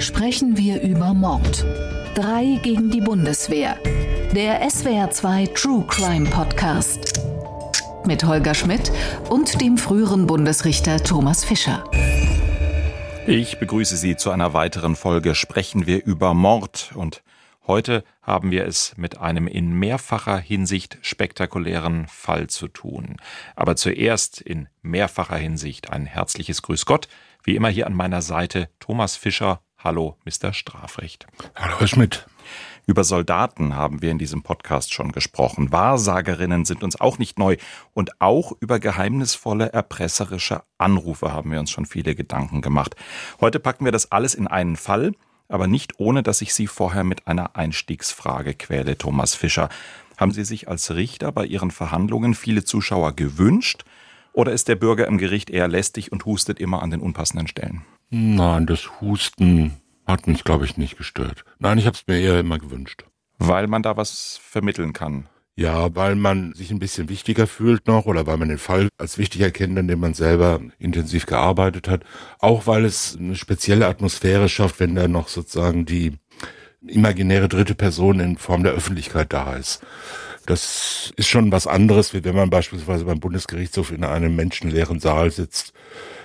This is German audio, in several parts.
sprechen wir über Mord. Drei gegen die Bundeswehr. Der SWR2 True Crime Podcast. Mit Holger Schmidt und dem früheren Bundesrichter Thomas Fischer. Ich begrüße Sie zu einer weiteren Folge Sprechen wir über Mord und Heute haben wir es mit einem in mehrfacher Hinsicht spektakulären Fall zu tun. Aber zuerst in mehrfacher Hinsicht ein herzliches Grüß Gott. Wie immer hier an meiner Seite Thomas Fischer. Hallo, Mr. Strafrecht. Hallo, Herr Schmidt. Über Soldaten haben wir in diesem Podcast schon gesprochen. Wahrsagerinnen sind uns auch nicht neu. Und auch über geheimnisvolle, erpresserische Anrufe haben wir uns schon viele Gedanken gemacht. Heute packen wir das alles in einen Fall aber nicht ohne, dass ich Sie vorher mit einer Einstiegsfrage quäle, Thomas Fischer. Haben Sie sich als Richter bei Ihren Verhandlungen viele Zuschauer gewünscht? Oder ist der Bürger im Gericht eher lästig und hustet immer an den unpassenden Stellen? Nein, das Husten hat mich, glaube ich, nicht gestört. Nein, ich habe es mir eher immer gewünscht. Weil man da was vermitteln kann. Ja, weil man sich ein bisschen wichtiger fühlt noch oder weil man den Fall als wichtig erkennt, an dem man selber intensiv gearbeitet hat. Auch weil es eine spezielle Atmosphäre schafft, wenn da noch sozusagen die imaginäre dritte Person in Form der Öffentlichkeit da ist. Das ist schon was anderes, wie wenn man beispielsweise beim Bundesgerichtshof in einem menschenleeren Saal sitzt,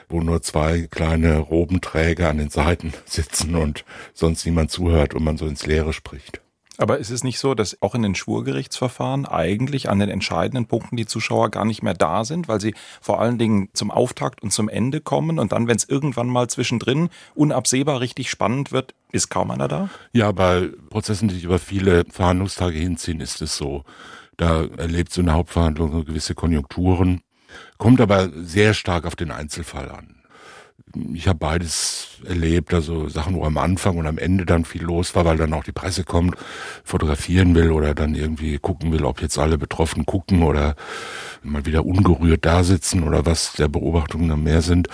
wo nur zwei kleine Robenträger an den Seiten sitzen und sonst niemand zuhört und man so ins Leere spricht. Aber ist es nicht so, dass auch in den Schwurgerichtsverfahren eigentlich an den entscheidenden Punkten die Zuschauer gar nicht mehr da sind, weil sie vor allen Dingen zum Auftakt und zum Ende kommen und dann, wenn es irgendwann mal zwischendrin unabsehbar richtig spannend wird, ist kaum einer da? Ja, bei Prozessen, die sich über viele Verhandlungstage hinziehen, ist es so. Da erlebt so eine Hauptverhandlung gewisse Konjunkturen, kommt aber sehr stark auf den Einzelfall an ich habe beides erlebt, also Sachen, wo am Anfang und am Ende dann viel los war, weil dann auch die Presse kommt, fotografieren will oder dann irgendwie gucken will, ob jetzt alle Betroffenen gucken oder mal wieder ungerührt da sitzen oder was der Beobachtungen dann mehr sind.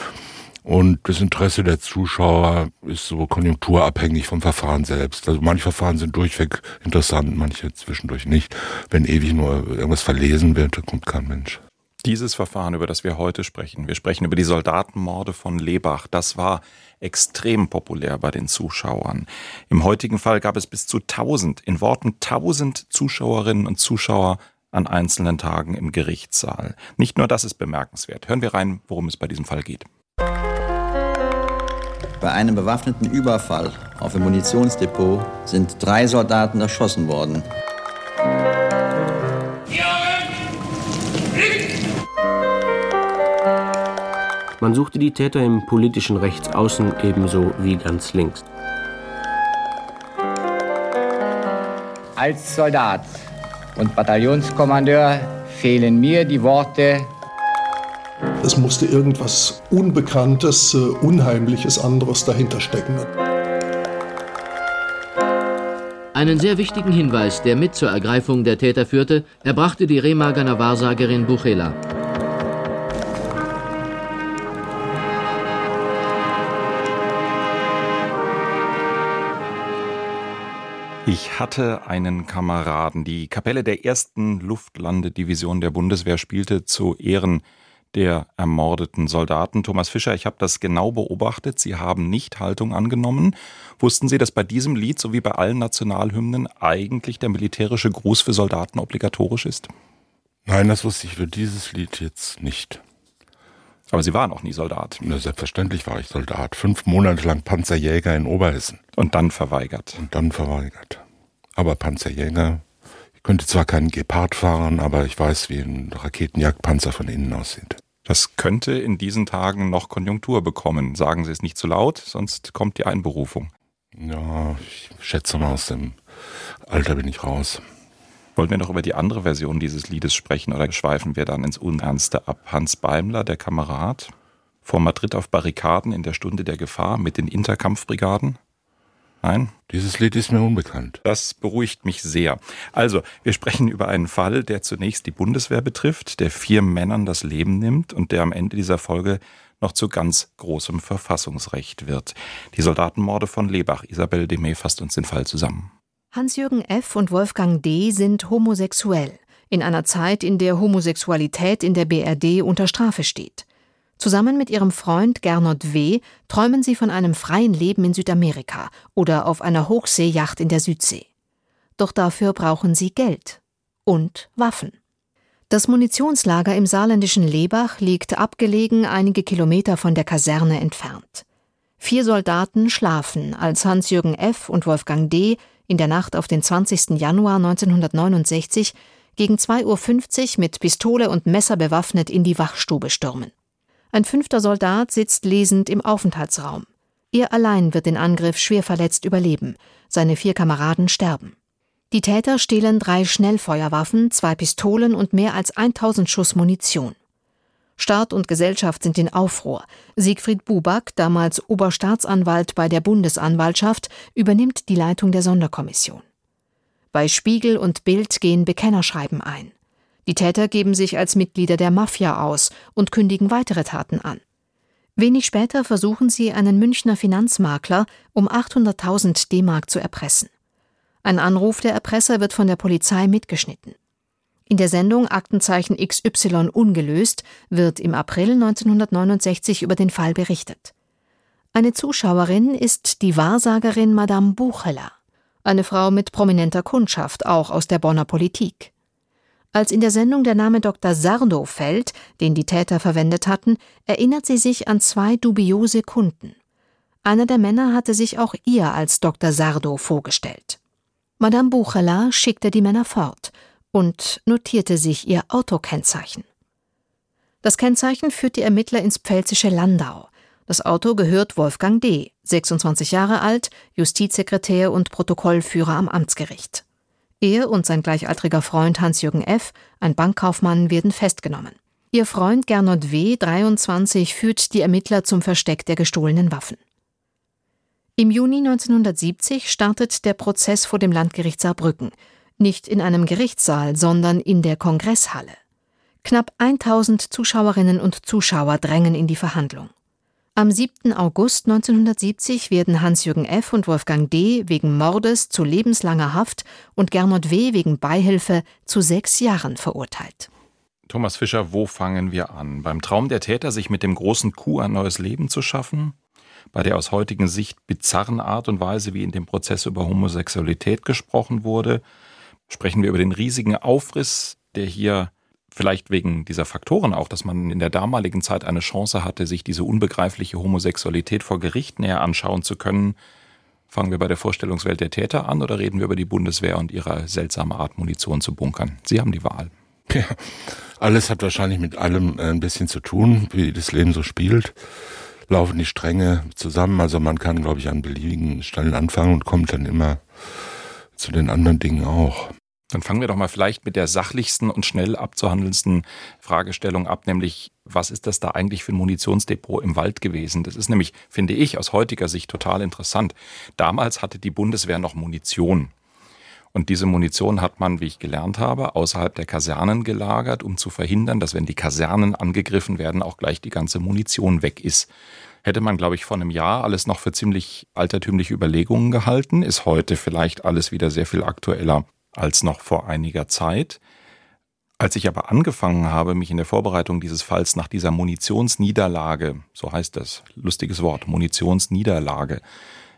Und das Interesse der Zuschauer ist so konjunkturabhängig vom Verfahren selbst. Also manche Verfahren sind durchweg interessant, manche zwischendurch nicht. Wenn ewig nur irgendwas verlesen wird, dann kommt kein Mensch. Dieses Verfahren, über das wir heute sprechen, wir sprechen über die Soldatenmorde von Lebach, das war extrem populär bei den Zuschauern. Im heutigen Fall gab es bis zu 1000, in Worten 1000 Zuschauerinnen und Zuschauer an einzelnen Tagen im Gerichtssaal. Nicht nur das ist bemerkenswert. Hören wir rein, worum es bei diesem Fall geht. Bei einem bewaffneten Überfall auf ein Munitionsdepot sind drei Soldaten erschossen worden. Man suchte die Täter im politischen Rechtsaußen ebenso wie ganz links. Als Soldat und Bataillonskommandeur fehlen mir die Worte. Es musste irgendwas Unbekanntes, äh, Unheimliches anderes dahinter stecken. Einen sehr wichtigen Hinweis, der mit zur Ergreifung der Täter führte, erbrachte die Remagener Wahrsagerin Buchela. Ich hatte einen Kameraden. Die Kapelle der ersten Luftlandedivision der Bundeswehr spielte zu Ehren der ermordeten Soldaten. Thomas Fischer, ich habe das genau beobachtet. Sie haben nicht Haltung angenommen. Wussten Sie, dass bei diesem Lied, so wie bei allen Nationalhymnen, eigentlich der militärische Gruß für Soldaten obligatorisch ist? Nein, das wusste ich für dieses Lied jetzt nicht. Aber Sie waren auch nie Soldat. Na, selbstverständlich war ich Soldat. Fünf Monate lang Panzerjäger in Oberhessen. Und dann verweigert. Und dann verweigert. Aber Panzerjäger, ich könnte zwar keinen Gepard fahren, aber ich weiß, wie ein Raketenjagdpanzer von innen aussieht. Das könnte in diesen Tagen noch Konjunktur bekommen. Sagen Sie es nicht zu laut, sonst kommt die Einberufung. Ja, ich schätze mal, aus dem Alter bin ich raus. Wollen wir noch über die andere Version dieses Liedes sprechen oder schweifen wir dann ins Unernste ab? Hans Beimler, der Kamerad, vor Madrid auf Barrikaden in der Stunde der Gefahr mit den Interkampfbrigaden? Nein? Dieses Lied ist mir unbekannt. Das beruhigt mich sehr. Also, wir sprechen über einen Fall, der zunächst die Bundeswehr betrifft, der vier Männern das Leben nimmt und der am Ende dieser Folge noch zu ganz großem Verfassungsrecht wird. Die Soldatenmorde von Lebach. Isabel Demey fasst uns den Fall zusammen. Hans-Jürgen F. und Wolfgang D. sind homosexuell, in einer Zeit, in der Homosexualität in der BRD unter Strafe steht. Zusammen mit ihrem Freund Gernot W. träumen sie von einem freien Leben in Südamerika oder auf einer Hochseejacht in der Südsee. Doch dafür brauchen sie Geld und Waffen. Das Munitionslager im saarländischen Lebach liegt abgelegen einige Kilometer von der Kaserne entfernt. Vier Soldaten schlafen, als Hans-Jürgen F. und Wolfgang D. in der Nacht auf den 20. Januar 1969 gegen 2.50 Uhr mit Pistole und Messer bewaffnet in die Wachstube stürmen. Ein fünfter Soldat sitzt lesend im Aufenthaltsraum. Er allein wird den Angriff schwer verletzt überleben. Seine vier Kameraden sterben. Die Täter stehlen drei Schnellfeuerwaffen, zwei Pistolen und mehr als 1000 Schuss Munition. Staat und Gesellschaft sind in Aufruhr. Siegfried Buback, damals Oberstaatsanwalt bei der Bundesanwaltschaft, übernimmt die Leitung der Sonderkommission. Bei Spiegel und Bild gehen Bekennerschreiben ein. Die Täter geben sich als Mitglieder der Mafia aus und kündigen weitere Taten an. Wenig später versuchen sie, einen Münchner Finanzmakler um 800.000 D-Mark zu erpressen. Ein Anruf der Erpresser wird von der Polizei mitgeschnitten. In der Sendung Aktenzeichen XY ungelöst wird im April 1969 über den Fall berichtet. Eine Zuschauerin ist die Wahrsagerin Madame Bucheler, eine Frau mit prominenter Kundschaft, auch aus der Bonner Politik. Als in der Sendung der Name Dr. Sardo fällt, den die Täter verwendet hatten, erinnert sie sich an zwei dubiose Kunden. Einer der Männer hatte sich auch ihr als Dr. Sardo vorgestellt. Madame Bucheler schickte die Männer fort und notierte sich ihr Autokennzeichen. Das Kennzeichen führt die Ermittler ins pfälzische Landau. Das Auto gehört Wolfgang D., 26 Jahre alt, Justizsekretär und Protokollführer am Amtsgericht. Er und sein gleichaltriger Freund Hans-Jürgen F., ein Bankkaufmann, werden festgenommen. Ihr Freund Gernot W., 23, führt die Ermittler zum Versteck der gestohlenen Waffen. Im Juni 1970 startet der Prozess vor dem Landgericht Saarbrücken. Nicht in einem Gerichtssaal, sondern in der Kongresshalle. Knapp 1000 Zuschauerinnen und Zuschauer drängen in die Verhandlung. Am 7. August 1970 werden Hans-Jürgen F. und Wolfgang D. wegen Mordes zu lebenslanger Haft und Gernot W. wegen Beihilfe zu sechs Jahren verurteilt. Thomas Fischer, wo fangen wir an? Beim Traum der Täter, sich mit dem großen Coup ein neues Leben zu schaffen? Bei der aus heutigen Sicht bizarren Art und Weise, wie in dem Prozess über Homosexualität gesprochen wurde? Sprechen wir über den riesigen Aufriss, der hier vielleicht wegen dieser Faktoren auch, dass man in der damaligen Zeit eine Chance hatte, sich diese unbegreifliche Homosexualität vor Gericht näher anschauen zu können. Fangen wir bei der Vorstellungswelt der Täter an oder reden wir über die Bundeswehr und ihre seltsame Art, Munition zu bunkern? Sie haben die Wahl. Ja, alles hat wahrscheinlich mit allem äh, ein bisschen zu tun, wie das Leben so spielt. Laufen die Stränge zusammen, also man kann, glaube ich, an beliebigen Stellen anfangen und kommt dann immer zu den anderen Dingen auch. Dann fangen wir doch mal vielleicht mit der sachlichsten und schnell abzuhandelndsten Fragestellung ab, nämlich was ist das da eigentlich für ein Munitionsdepot im Wald gewesen? Das ist nämlich, finde ich, aus heutiger Sicht total interessant. Damals hatte die Bundeswehr noch Munition. Und diese Munition hat man, wie ich gelernt habe, außerhalb der Kasernen gelagert, um zu verhindern, dass wenn die Kasernen angegriffen werden, auch gleich die ganze Munition weg ist. Hätte man, glaube ich, vor einem Jahr alles noch für ziemlich altertümliche Überlegungen gehalten, ist heute vielleicht alles wieder sehr viel aktueller als noch vor einiger Zeit. Als ich aber angefangen habe, mich in der Vorbereitung dieses Falls nach dieser Munitionsniederlage, so heißt das, lustiges Wort, Munitionsniederlage,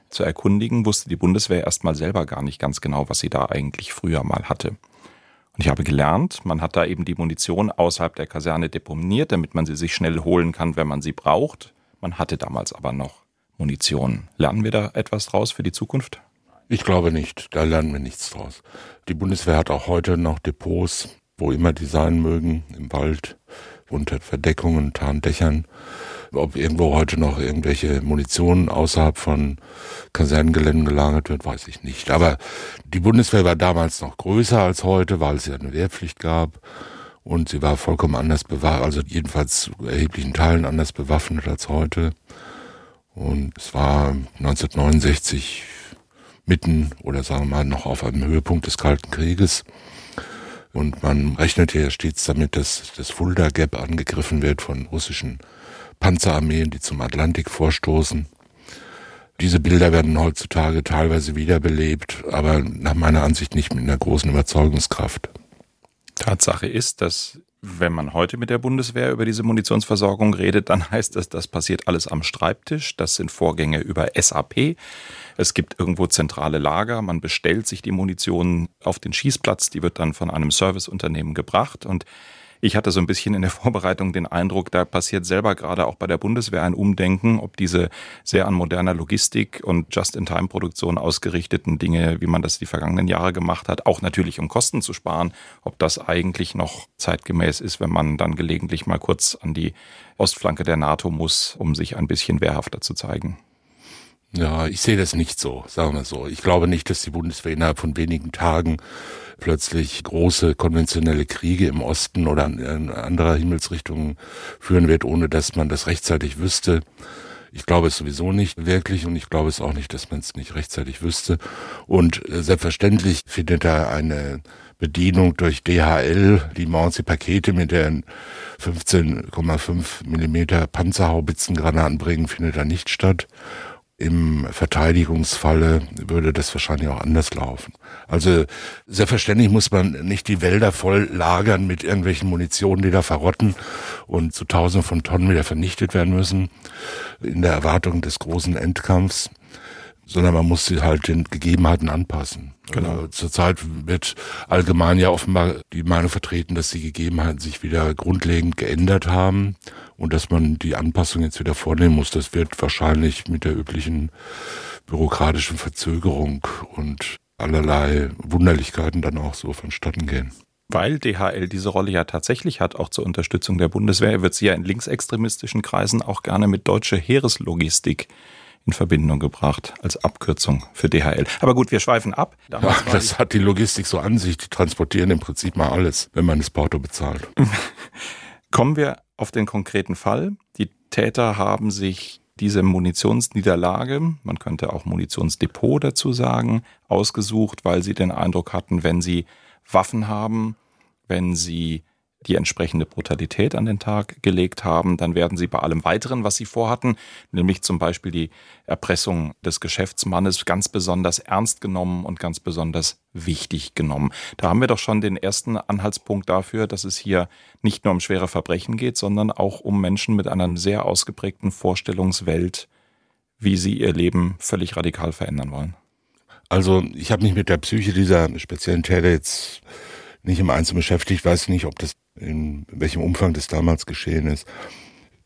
zu erkundigen, wusste die Bundeswehr erstmal selber gar nicht ganz genau, was sie da eigentlich früher mal hatte. Und ich habe gelernt, man hat da eben die Munition außerhalb der Kaserne deponiert, damit man sie sich schnell holen kann, wenn man sie braucht. Man hatte damals aber noch Munition. Lernen wir da etwas draus für die Zukunft? Ich glaube nicht, da lernen wir nichts draus. Die Bundeswehr hat auch heute noch Depots, wo immer die sein mögen, im Wald, unter Verdeckungen, Tarndächern. Ob irgendwo heute noch irgendwelche Munition außerhalb von Kasernengeländen gelagert wird, weiß ich nicht. Aber die Bundeswehr war damals noch größer als heute, weil es ja eine Wehrpflicht gab. Und sie war vollkommen anders bewaffnet, also jedenfalls zu erheblichen Teilen anders bewaffnet als heute. Und es war 1969 mitten oder sagen wir mal noch auf einem Höhepunkt des Kalten Krieges. Und man rechnet ja stets damit, dass das Fulda Gap angegriffen wird von russischen Panzerarmeen, die zum Atlantik vorstoßen. Diese Bilder werden heutzutage teilweise wiederbelebt, aber nach meiner Ansicht nicht mit einer großen Überzeugungskraft. Tatsache ist, dass wenn man heute mit der Bundeswehr über diese Munitionsversorgung redet, dann heißt das, das passiert alles am Schreibtisch. Das sind Vorgänge über SAP. Es gibt irgendwo zentrale Lager. Man bestellt sich die Munition auf den Schießplatz. Die wird dann von einem Serviceunternehmen gebracht und ich hatte so ein bisschen in der Vorbereitung den Eindruck, da passiert selber gerade auch bei der Bundeswehr ein Umdenken, ob diese sehr an moderner Logistik und Just-in-Time-Produktion ausgerichteten Dinge, wie man das die vergangenen Jahre gemacht hat, auch natürlich um Kosten zu sparen, ob das eigentlich noch zeitgemäß ist, wenn man dann gelegentlich mal kurz an die Ostflanke der NATO muss, um sich ein bisschen wehrhafter zu zeigen. Ja, ich sehe das nicht so, sagen wir so. Ich glaube nicht, dass die Bundeswehr innerhalb von wenigen Tagen plötzlich große konventionelle Kriege im Osten oder in anderer Himmelsrichtung führen wird, ohne dass man das rechtzeitig wüsste. Ich glaube es sowieso nicht wirklich und ich glaube es auch nicht, dass man es nicht rechtzeitig wüsste. Und äh, selbstverständlich findet da eine Bedienung durch DHL, die Morsi-Pakete mit den 15,5 Millimeter Panzerhaubitzen Im Verteidigungsfalle würde das wahrscheinlich auch anders laufen. Also selbstverständlich muss man nicht die Wälder voll lagern mit irgendwelchen Munitionen, die da verrotten und zu Tausenden von Tonnen wieder vernichtet werden müssen, in der Erwartung des großen Endkampfs sondern man muss sie halt den Gegebenheiten anpassen. Genau. Äh, zurzeit wird allgemein ja offenbar die Meinung vertreten, dass die Gegebenheiten sich wieder grundlegend geändert haben und dass man die Anpassung jetzt wieder vornehmen muss. Das wird wahrscheinlich mit der üblichen bürokratischen Verzögerung und allerlei Wunderlichkeiten dann auch so vonstatten gehen weil DHL diese Rolle ja tatsächlich hat, auch zur Unterstützung der Bundeswehr, wird sie ja in linksextremistischen Kreisen auch gerne mit deutscher Heereslogistik in Verbindung gebracht als Abkürzung für DHL. Aber gut, wir schweifen ab. Ja, das hat die Logistik so an sich. Die transportieren im Prinzip mal alles, wenn man das Porto bezahlt. Kommen wir auf den konkreten Fall. Die Täter haben sich diese Munitionsniederlage, man könnte auch Munitionsdepot dazu sagen, ausgesucht, weil sie den Eindruck hatten, wenn sie Waffen haben, wenn sie die entsprechende Brutalität an den Tag gelegt haben, dann werden sie bei allem weiteren, was sie vorhatten, nämlich zum Beispiel die Erpressung des Geschäftsmannes, ganz besonders ernst genommen und ganz besonders wichtig genommen. Da haben wir doch schon den ersten Anhaltspunkt dafür, dass es hier nicht nur um schwere Verbrechen geht, sondern auch um Menschen mit einer sehr ausgeprägten Vorstellungswelt, wie sie ihr Leben völlig radikal verändern wollen. Also ich habe mich mit der Psyche dieser speziellen Täter jetzt nicht im Einzelnen beschäftigt, weiß nicht, ob das in welchem Umfang das damals geschehen ist.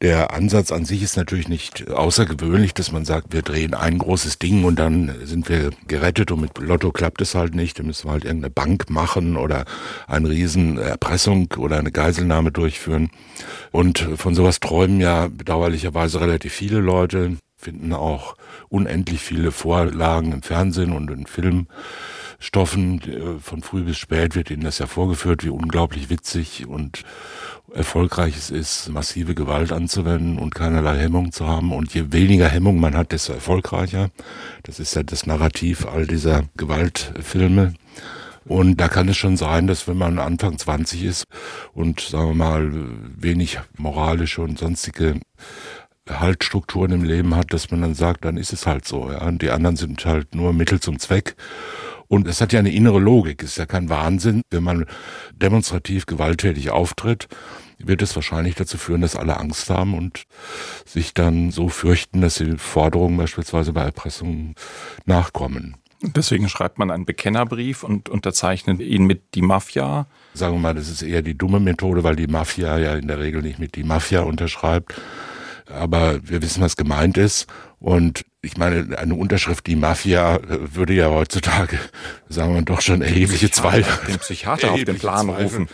Der Ansatz an sich ist natürlich nicht außergewöhnlich, dass man sagt, wir drehen ein großes Ding und dann sind wir gerettet und mit Lotto klappt es halt nicht. Dann müssen wir halt irgendeine Bank machen oder eine riesen Erpressung oder eine Geiselnahme durchführen. Und von sowas träumen ja bedauerlicherweise relativ viele Leute, finden auch unendlich viele Vorlagen im Fernsehen und in Filmen Stoffen. Äh, von früh bis spät wird ihnen das ja vorgeführt, wie unglaublich witzig und erfolgreich es ist, massive Gewalt anzuwenden und keinerlei Hemmung zu haben. Und je weniger Hemmung man hat, desto erfolgreicher. Das ist ja das Narrativ all dieser Gewaltfilme. Und da kann es schon sein, dass wenn man Anfang 20 ist und sagen wir mal wenig moralische und sonstige Haltstrukturen im Leben hat, dass man dann sagt, dann ist es halt so. Ja. Und die anderen sind halt nur Mittel zum Zweck. Und es hat ja eine innere Logik. Es ist ja kein Wahnsinn. Wenn man demonstrativ gewalttätig auftritt, wird es wahrscheinlich dazu führen, dass alle Angst haben und sich dann so fürchten, dass sie Forderungen beispielsweise bei Erpressung nachkommen. Deswegen schreibt man einen Bekennerbrief und unterzeichnet ihn mit die Mafia. Sagen wir mal, das ist eher die dumme Methode, weil die Mafia ja in der Regel nicht mit die Mafia unterschreibt. Aber wir wissen, was gemeint ist. Und ich meine, eine Unterschrift, die Mafia, äh, würde ja heutzutage, sagen wir doch schon erhebliche Zweifel. Den Psychiater auf den Plan rufen.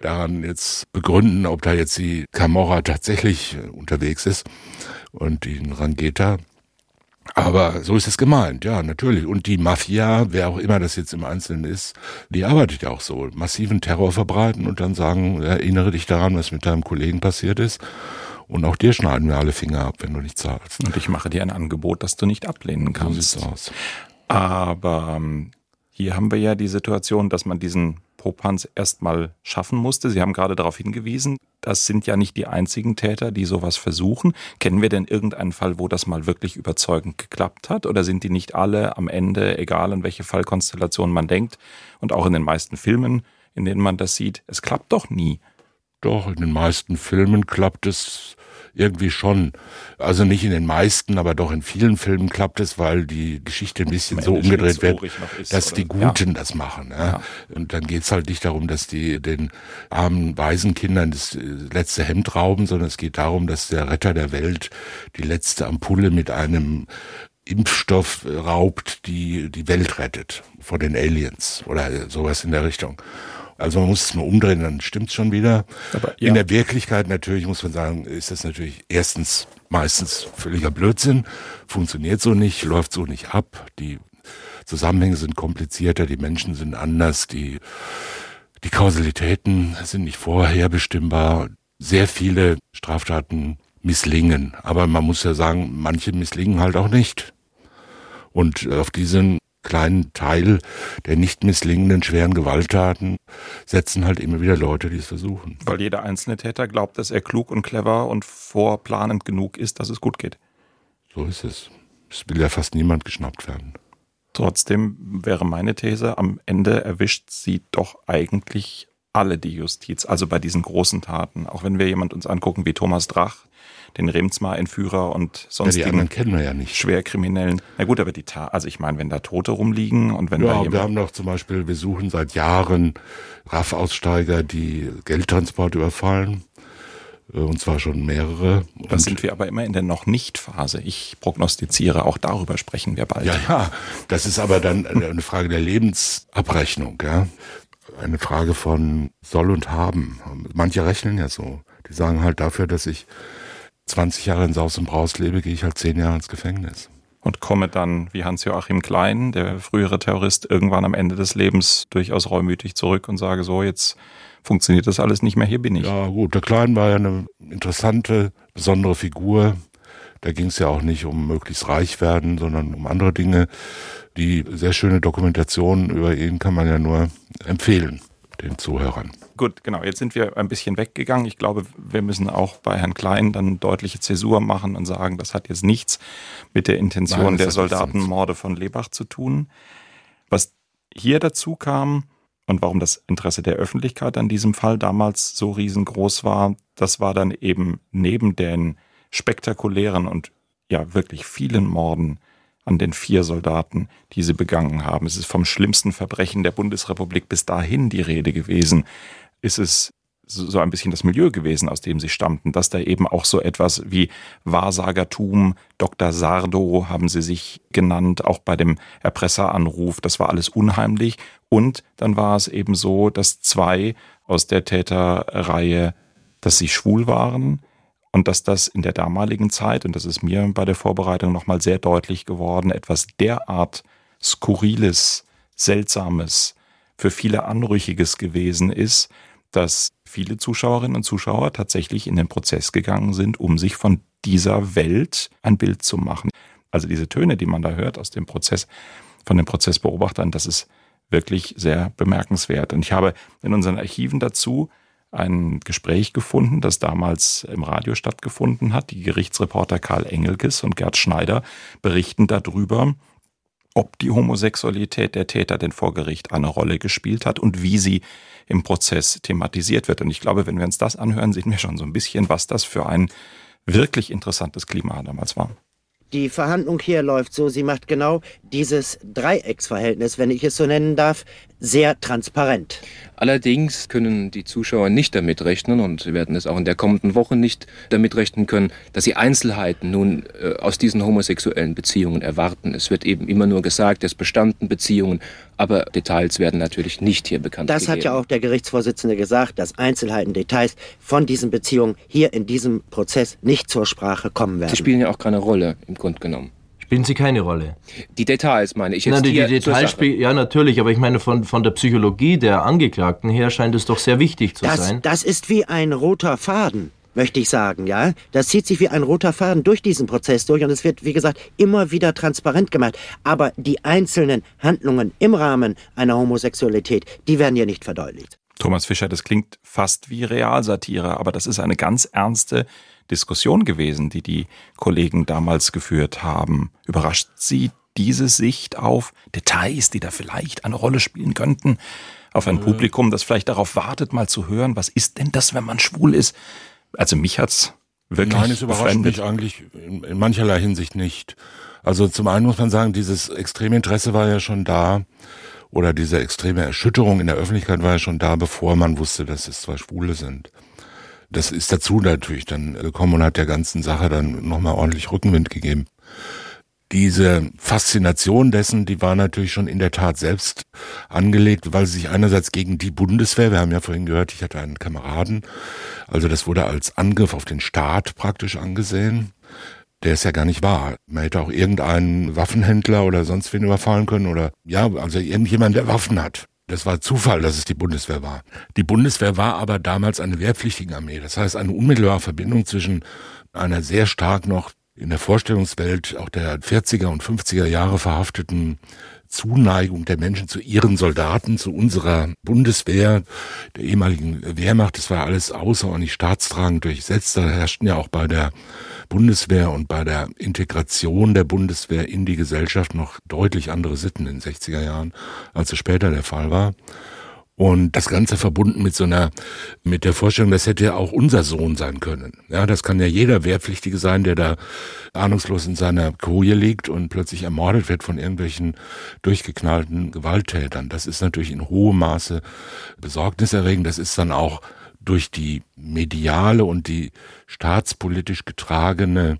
Daran jetzt begründen, ob da jetzt die Camorra tatsächlich äh, unterwegs ist und die Rangeta. Aber so ist es gemeint, ja, natürlich. Und die Mafia, wer auch immer das jetzt im Einzelnen ist, die arbeitet ja auch so. Massiven Terror verbreiten und dann sagen, erinnere dich daran, was mit deinem Kollegen passiert ist. Und auch dir schneiden wir alle Finger ab, wenn du nicht zahlst. Und ich mache dir ein Angebot, das du nicht ablehnen kannst. So aus. Aber ähm, hier haben wir ja die Situation, dass man diesen Popanz erstmal schaffen musste. Sie haben gerade darauf hingewiesen, das sind ja nicht die einzigen Täter, die sowas versuchen. Kennen wir denn irgendeinen Fall, wo das mal wirklich überzeugend geklappt hat? Oder sind die nicht alle am Ende, egal an welche Fallkonstellation man denkt und auch in den meisten Filmen, in denen man das sieht. Es klappt doch nie. Doch, in den meisten Filmen klappt es irgendwie schon. Also nicht in den meisten, aber doch in vielen Filmen klappt es, weil die Geschichte ein bisschen so umgedreht wird, ist, dass oder? die Guten ja. das machen. Ja? ja. Und dann geht's halt nicht darum, dass die den armen Waisenkindern das äh, letzte Hemd rauben, sondern es geht darum, dass der Retter der Welt die letzte Ampulle mit einem Impfstoff raubt, die die Welt rettet vor den Aliens oder sowas in der Richtung. Also man muss es mal umdrehen, dann stimmt's schon wieder. Aber, ja. In der Wirklichkeit natürlich muss man sagen, ist das natürlich erstens meistens völliger Blödsinn, funktioniert so nicht, läuft so nicht ab. Die Zusammenhänge sind komplizierter, die Menschen sind anders, die, die Kausalitäten sind nicht vorherbestimmbar. Sehr viele Straftaten misslingen. Aber man muss ja sagen, manche misslingen halt auch nicht. Und auf diesen kleinen Teil der nicht misslingenden schweren Gewalttaten setzen halt immer wieder Leute, die es versuchen. Weil jeder einzelne Täter glaubt, dass er klug und clever und vorplanend genug ist, dass es gut geht. So ist es. Es will ja fast niemand geschnappt werden. Trotzdem wäre meine These, am Ende erwischt sie doch eigentlich alle die Justiz, also bei diesen großen Taten. Auch wenn wir jemand uns angucken wie Thomas Drach, den Remsmar-Entführer und sonstigen ja, kennen wir ja nicht. Schwerkriminellen. Na gut, aber die Ta also ich meine, wenn da Tote rumliegen und wenn ja, da wir haben doch zum Beispiel, wir suchen seit Jahren RAF-Aussteiger, die Geldtransport überfallen. Äh, und zwar schon mehrere. Da sind wir aber immer in der noch nicht Phase. Ich prognostiziere, auch darüber sprechen wir bald. Ja, ja. Das ist aber dann eine Frage der Lebensabrechnung, ja. Eine Frage von soll und haben. Manche rechnen ja so. Die sagen halt dafür, dass ich 20 Jahre in Saus und Braus lebe, gehe ich halt 10 Jahre ins Gefängnis. Und komme dann, wie Hans-Joachim Klein, der frühere Terrorist, irgendwann am Ende des Lebens durchaus reumütig zurück und sage so, jetzt funktioniert das alles nicht mehr, hier bin ich. Ja gut, der Klein war ja eine interessante, besondere Figur. Da ging es ja auch nicht um möglichst reich werden, sondern um andere Dinge. Die sehr schöne Dokumentation über ihn kann man ja nur empfehlen, den Zuhörern. Gut, genau. Jetzt sind wir ein bisschen weggegangen. Ich glaube, wir müssen auch bei Herrn Klein dann deutliche Zäsur machen und sagen, das hat jetzt nichts mit der Intention Nein, der Soldatenmorde von Lebach zu tun. Was hier dazu kam und warum das Interesse der Öffentlichkeit an diesem Fall damals so riesengroß war, das war dann eben neben den spektakulären und ja wirklich vielen Morden an den vier Soldaten, die sie begangen haben. Es ist vom schlimmsten Verbrechen der Bundesrepublik bis dahin die Rede gewesen ist es so ein bisschen das Milieu gewesen, aus dem sie stammten, dass da eben auch so etwas wie Wahrsagertum, Dr. Sardo haben sie sich genannt, auch bei dem Erpresseranruf, das war alles unheimlich. Und dann war es eben so, dass zwei aus der Täterreihe, dass sie schwul waren und dass das in der damaligen Zeit, und das ist mir bei der Vorbereitung nochmal sehr deutlich geworden, etwas derart Skurriles, Seltsames, für viele Anrüchiges gewesen ist, dass viele Zuschauerinnen und Zuschauer tatsächlich in den Prozess gegangen sind, um sich von dieser Welt ein Bild zu machen. Also diese Töne, die man da hört aus dem Prozess, von den Prozessbeobachtern, das ist wirklich sehr bemerkenswert. Und ich habe in unseren Archiven dazu ein Gespräch gefunden, das damals im Radio stattgefunden hat. Die Gerichtsreporter Karl Engelkes und Gerd Schneider berichten darüber, ob die Homosexualität der Täter denn vor Gericht eine Rolle gespielt hat und wie sie im Prozess thematisiert wird. Und ich glaube, wenn wir uns das anhören, sehen wir schon so ein bisschen, was das für ein wirklich interessantes Klima damals war. Die Verhandlung hier läuft so, sie macht genau dieses Dreiecksverhältnis, wenn ich es so nennen darf, sehr transparent. Allerdings können die Zuschauer nicht damit rechnen und sie werden es auch in der kommenden Woche nicht damit rechnen können, dass sie Einzelheiten nun äh, aus diesen homosexuellen Beziehungen erwarten. Es wird eben immer nur gesagt, es bestanden Beziehungen, aber Details werden natürlich nicht hier bekannt. Das gegeben. hat ja auch der Gerichtsvorsitzende gesagt, dass Einzelheiten, Details von diesen Beziehungen hier in diesem Prozess nicht zur Sprache kommen werden. Sie spielen ja auch keine Rolle im Grunde genommen. Spielen sie keine Rolle? Die Details meine ich jetzt. Nein, die, die Details spielen, ja natürlich, aber ich meine von, von der Psychologie der Angeklagten her scheint es doch sehr wichtig zu das, sein. Das ist wie ein roter Faden möchte ich sagen, ja. Das zieht sich wie ein roter Faden durch diesen Prozess durch und es wird, wie gesagt, immer wieder transparent gemacht. Aber die einzelnen Handlungen im Rahmen einer Homosexualität, die werden hier nicht verdeutlicht. Thomas Fischer, das klingt fast wie Realsatire, aber das ist eine ganz ernste Diskussion gewesen, die die Kollegen damals geführt haben. Überrascht Sie diese Sicht auf Details, die da vielleicht eine Rolle spielen könnten, auf ein Publikum, das vielleicht darauf wartet, mal zu hören, was ist denn das, wenn man schwul ist? Also mich hat's wirklich Nein, es überrascht mich eigentlich in, in mancherlei Hinsicht nicht. Also zum einen muss man sagen, dieses extreme Interesse war ja schon da oder diese extreme Erschütterung in der Öffentlichkeit war ja schon da, bevor man wusste, dass es zwei Schwule sind. Das ist dazu natürlich dann gekommen und hat der ganzen Sache dann nochmal ordentlich Rückenwind gegeben. Diese Faszination dessen, die war natürlich schon in der Tat selbst angelegt, weil sie sich einerseits gegen die Bundeswehr, wir haben ja vorhin gehört, ich hatte einen Kameraden, also das wurde als Angriff auf den Staat praktisch angesehen der es ja gar nicht war. Man hätte auch irgendeinen Waffenhändler oder sonst wen überfallen können oder ja, also irgendjemand, der Waffen hat. Das war Zufall, dass es die Bundeswehr war. Die Bundeswehr war aber damals eine Wehrpflichtigenarmee. Das heißt, eine unmittelbare Verbindung zwischen einer sehr stark noch in der Vorstellungswelt auch der 40er und 50er Jahre verhafteten Zuneigung der Menschen zu ihren Soldaten, zu unserer Bundeswehr, der ehemaligen Wehrmacht. Das war alles außerordentlich staatstragend durchsetzt. Da herrschten ja auch bei der Bundeswehr und bei der Integration der Bundeswehr in die Gesellschaft noch deutlich andere Sitten in den 60er Jahren, als es später der Fall war. Und das Ganze verbunden mit so einer, mit der Vorstellung, das hätte ja auch unser Sohn sein können. Ja, das kann ja jeder Wehrpflichtige sein, der da ahnungslos in seiner Koje liegt und plötzlich ermordet wird von irgendwelchen durchgeknallten Gewalttätern. Das ist natürlich in hohem Maße besorgniserregend. Das ist dann auch durch die mediale und die staatspolitisch getragene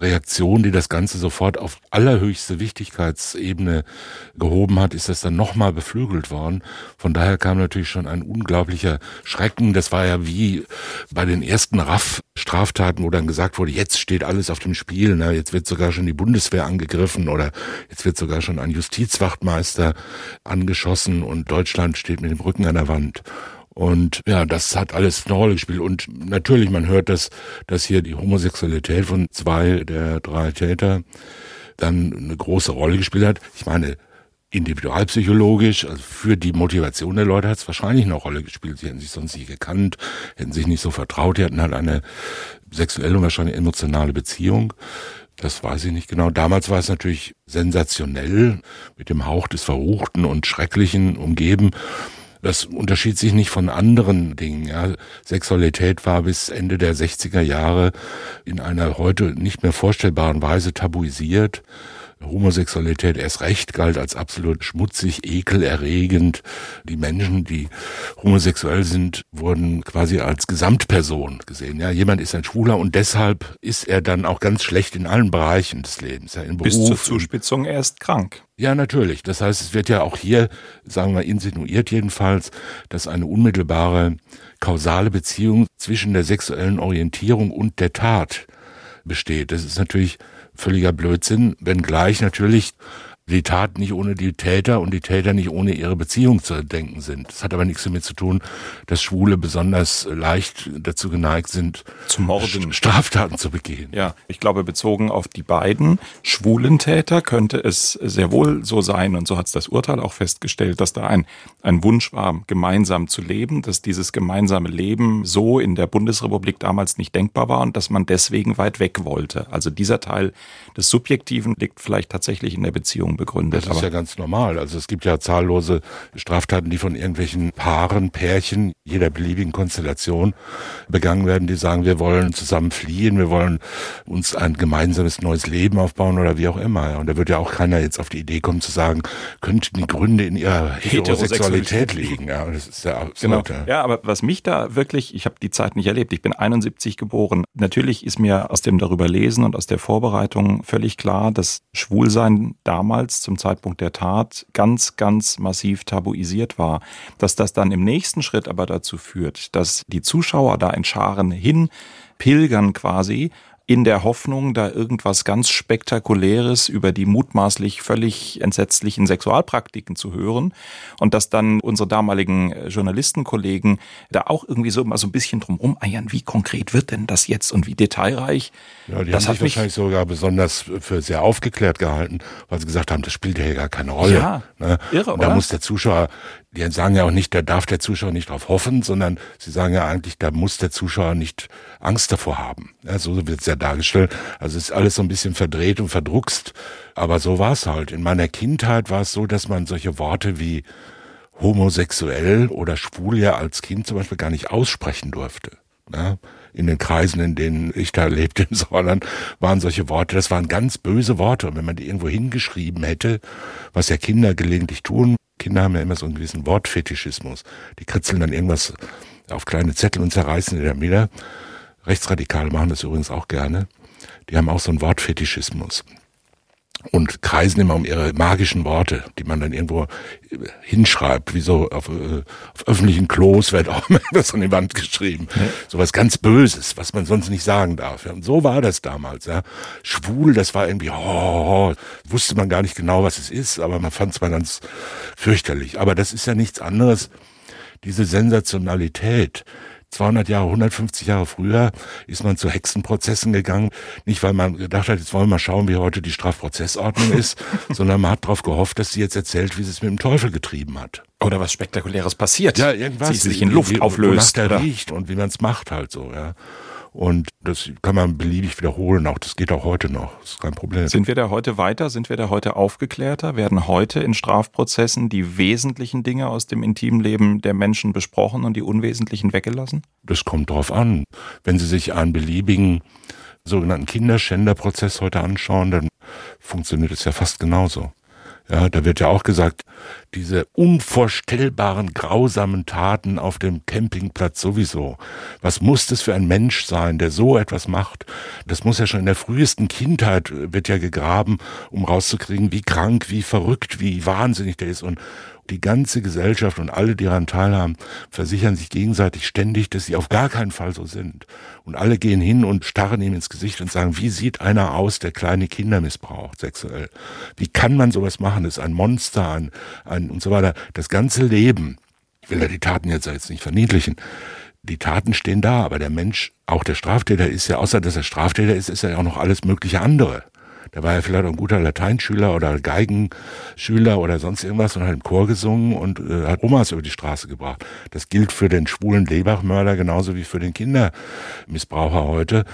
Reaktion, die das Ganze sofort auf allerhöchste Wichtigkeitsebene gehoben hat, ist das dann nochmal beflügelt worden. Von daher kam natürlich schon ein unglaublicher Schrecken. Das war ja wie bei den ersten RAF-Straftaten, wo dann gesagt wurde, jetzt steht alles auf dem Spiel, ne? jetzt wird sogar schon die Bundeswehr angegriffen oder jetzt wird sogar schon ein Justizwachtmeister angeschossen und Deutschland steht mit dem Rücken an der Wand. Und ja, das hat alles eine Rolle gespielt. Und natürlich, man hört, dass, dass hier die Homosexualität von zwei der drei Täter dann eine große Rolle gespielt hat. Ich meine, individualpsychologisch, also für die Motivation der Leute hat es wahrscheinlich eine Rolle gespielt. Sie hätten sich sonst nicht gekannt, hätten sich nicht so vertraut, die hatten halt eine sexuelle und wahrscheinlich emotionale Beziehung. Das weiß ich nicht genau. Damals war es natürlich sensationell, mit dem Hauch des Verruchten und Schrecklichen umgeben. Das unterschied sich nicht von anderen Dingen. Ja. Sexualität war bis Ende der 60er Jahre in einer heute nicht mehr vorstellbaren Weise tabuisiert. Homosexualität erst recht galt als absolut schmutzig, ekelerregend. Die Menschen, die homosexuell sind, wurden quasi als Gesamtperson gesehen. Ja, jemand ist ein Schwuler und deshalb ist er dann auch ganz schlecht in allen Bereichen des Lebens. Ja, in Bis zur Zuspitzung er ist krank. Ja, natürlich. Das heißt, es wird ja auch hier, sagen wir, insinuiert jedenfalls, dass eine unmittelbare kausale Beziehung zwischen der sexuellen Orientierung und der Tat besteht. Das ist natürlich völliger Blödsinn, wenngleich natürlich die Tat nicht ohne die Täter und die Täter nicht ohne ihre Beziehung zu denken sind. Das hat aber nichts damit zu tun, dass Schwule besonders leicht dazu geneigt sind, zu morden, Straftaten zu begehen. Ja, ich glaube, bezogen auf die beiden schwulen Täter könnte es sehr wohl so sein, und so hat es das Urteil auch festgestellt, dass da ein, ein Wunsch war, gemeinsam zu leben, dass dieses gemeinsame Leben so in der Bundesrepublik damals nicht denkbar war und dass man deswegen weit weg wollte. Also dieser Teil des Subjektiven liegt vielleicht tatsächlich in der Beziehung begründet. Das ist ja ganz normal. Also es gibt ja zahllose Straftaten, die von irgendwelchen Paaren, Pärchen, jeder beliebigen Konstellation begangen werden, die sagen, wir wollen zusammen fliehen, wir wollen uns ein gemeinsames neues Leben aufbauen oder wie auch immer. Und da wird ja auch keiner jetzt auf die Idee kommen zu sagen, könnten die Gründe in ihrer Heterosexualität liegen. Ja, das ist ja absurd. Genau. Ja, aber was mich da wirklich, ich habe die Zeit nicht erlebt, ich bin 71 geboren. Natürlich ist mir aus dem darüber lesen und aus der Vorbereitung völlig klar, dass Schwulsein damals damals zum Zeitpunkt der Tat ganz, ganz massiv tabuisiert war. Dass das dann im nächsten Schritt aber dazu führt, dass die Zuschauer da in Scharen hin pilgern quasi in der Hoffnung, da irgendwas ganz Spektakuläres über die mutmaßlich völlig entsetzlichen Sexualpraktiken zu hören und dass dann unsere damaligen äh, Journalistenkollegen da auch irgendwie so mal so ein bisschen drum eiern, wie konkret wird denn das jetzt und wie detailreich. Ja, die das haben sich wahrscheinlich sogar besonders für sehr aufgeklärt gehalten, weil sie gesagt haben, das spielt ja gar keine Rolle. Ja, ne? irre, und da oder? muss der Zuschauer die sagen ja auch nicht, da darf der Zuschauer nicht drauf hoffen, sondern sie sagen ja eigentlich, da muss der Zuschauer nicht Angst davor haben. Ja, so wird es ja dargestellt. Also es ist alles so ein bisschen verdreht und verdruckst. Aber so war es halt. In meiner Kindheit war es so, dass man solche Worte wie homosexuell oder schwul ja als Kind zum Beispiel gar nicht aussprechen durfte. Ja, in den Kreisen, in denen ich da lebte im Sauerland, waren solche Worte, das waren ganz böse Worte. Und wenn man die irgendwo hingeschrieben hätte, was ja Kinder gelegentlich tun, Kinder haben ja immer so einen gewissen Wortfetischismus. Die kritzeln dann irgendwas auf kleine Zettel und zerreißen in der Mitte. Rechtsradikale machen das übrigens auch gerne. Die haben auch so einen Wortfetischismus und kreisen immer um ihre magischen Worte, die man dann irgendwo hinschreibt, wie so auf, äh, auf öffentlichen Klos wird auch immer was an die Wand geschrieben. Ja. So was ganz Böses, was man sonst nicht sagen darf. Ja. Und so war das damals. Ja. Schwul, das war irgendwie, oh, wusste man gar nicht genau, was es ist, aber man fand es mal ganz fürchterlich. Aber das ist ja nichts anderes, diese Sensationalität, 200 Jahre, 150 Jahre früher ist man zu Hexenprozessen gegangen. Nicht, weil man gedacht hat, jetzt wollen wir mal schauen, wie heute die Strafprozessordnung ist, sondern man hat darauf gehofft, dass sie jetzt erzählt, wie sie es mit dem Teufel getrieben hat. Oder was Spektakuläres passiert. Ja, irgendwas. Sie sich in Luft wie, auflöst. Wonach der riecht und wie man es macht halt so, ja. Und das kann man beliebig wiederholen. Auch das geht auch heute noch. Das ist kein Problem. Sind wir da heute weiter? Sind wir da heute aufgeklärter? Werden heute in Strafprozessen die wesentlichen Dinge aus dem intimen Leben der Menschen besprochen und die unwesentlichen weggelassen? Das kommt drauf an. Wenn Sie sich einen beliebigen sogenannten Kinderschänderprozess heute anschauen, dann funktioniert es ja fast genauso. Ja, da wird ja auch gesagt, diese unvorstellbaren, grausamen Taten auf dem Campingplatz sowieso. Was muss das für ein Mensch sein, der so etwas macht? Das muss ja schon in der frühesten Kindheit wird ja gegraben, um rauszukriegen, wie krank, wie verrückt, wie wahnsinnig der ist und die ganze Gesellschaft und alle, die daran teilhaben, versichern sich gegenseitig ständig, dass sie auf gar keinen Fall so sind. Und alle gehen hin und starren ihm ins Gesicht und sagen, wie sieht einer aus, der kleine Kinder missbraucht sexuell? Wie kann man sowas machen? Das ist ein Monster, ein, ein und so weiter. Das ganze Leben, ich will da die Taten jetzt, jetzt nicht verniedlichen, die Taten stehen da, aber der Mensch, auch der Straftäter ist ja, außer dass er Straftäter ist, ist er ja auch noch alles mögliche andere. Da war er vielleicht auch ein guter Lateinschüler oder Geigenschüler oder sonst irgendwas und hat im Chor gesungen und äh, hat Omas über die Straße gebracht. Das gilt für den schwulen Lebachmörder genauso wie für den Kindermissbraucher heute.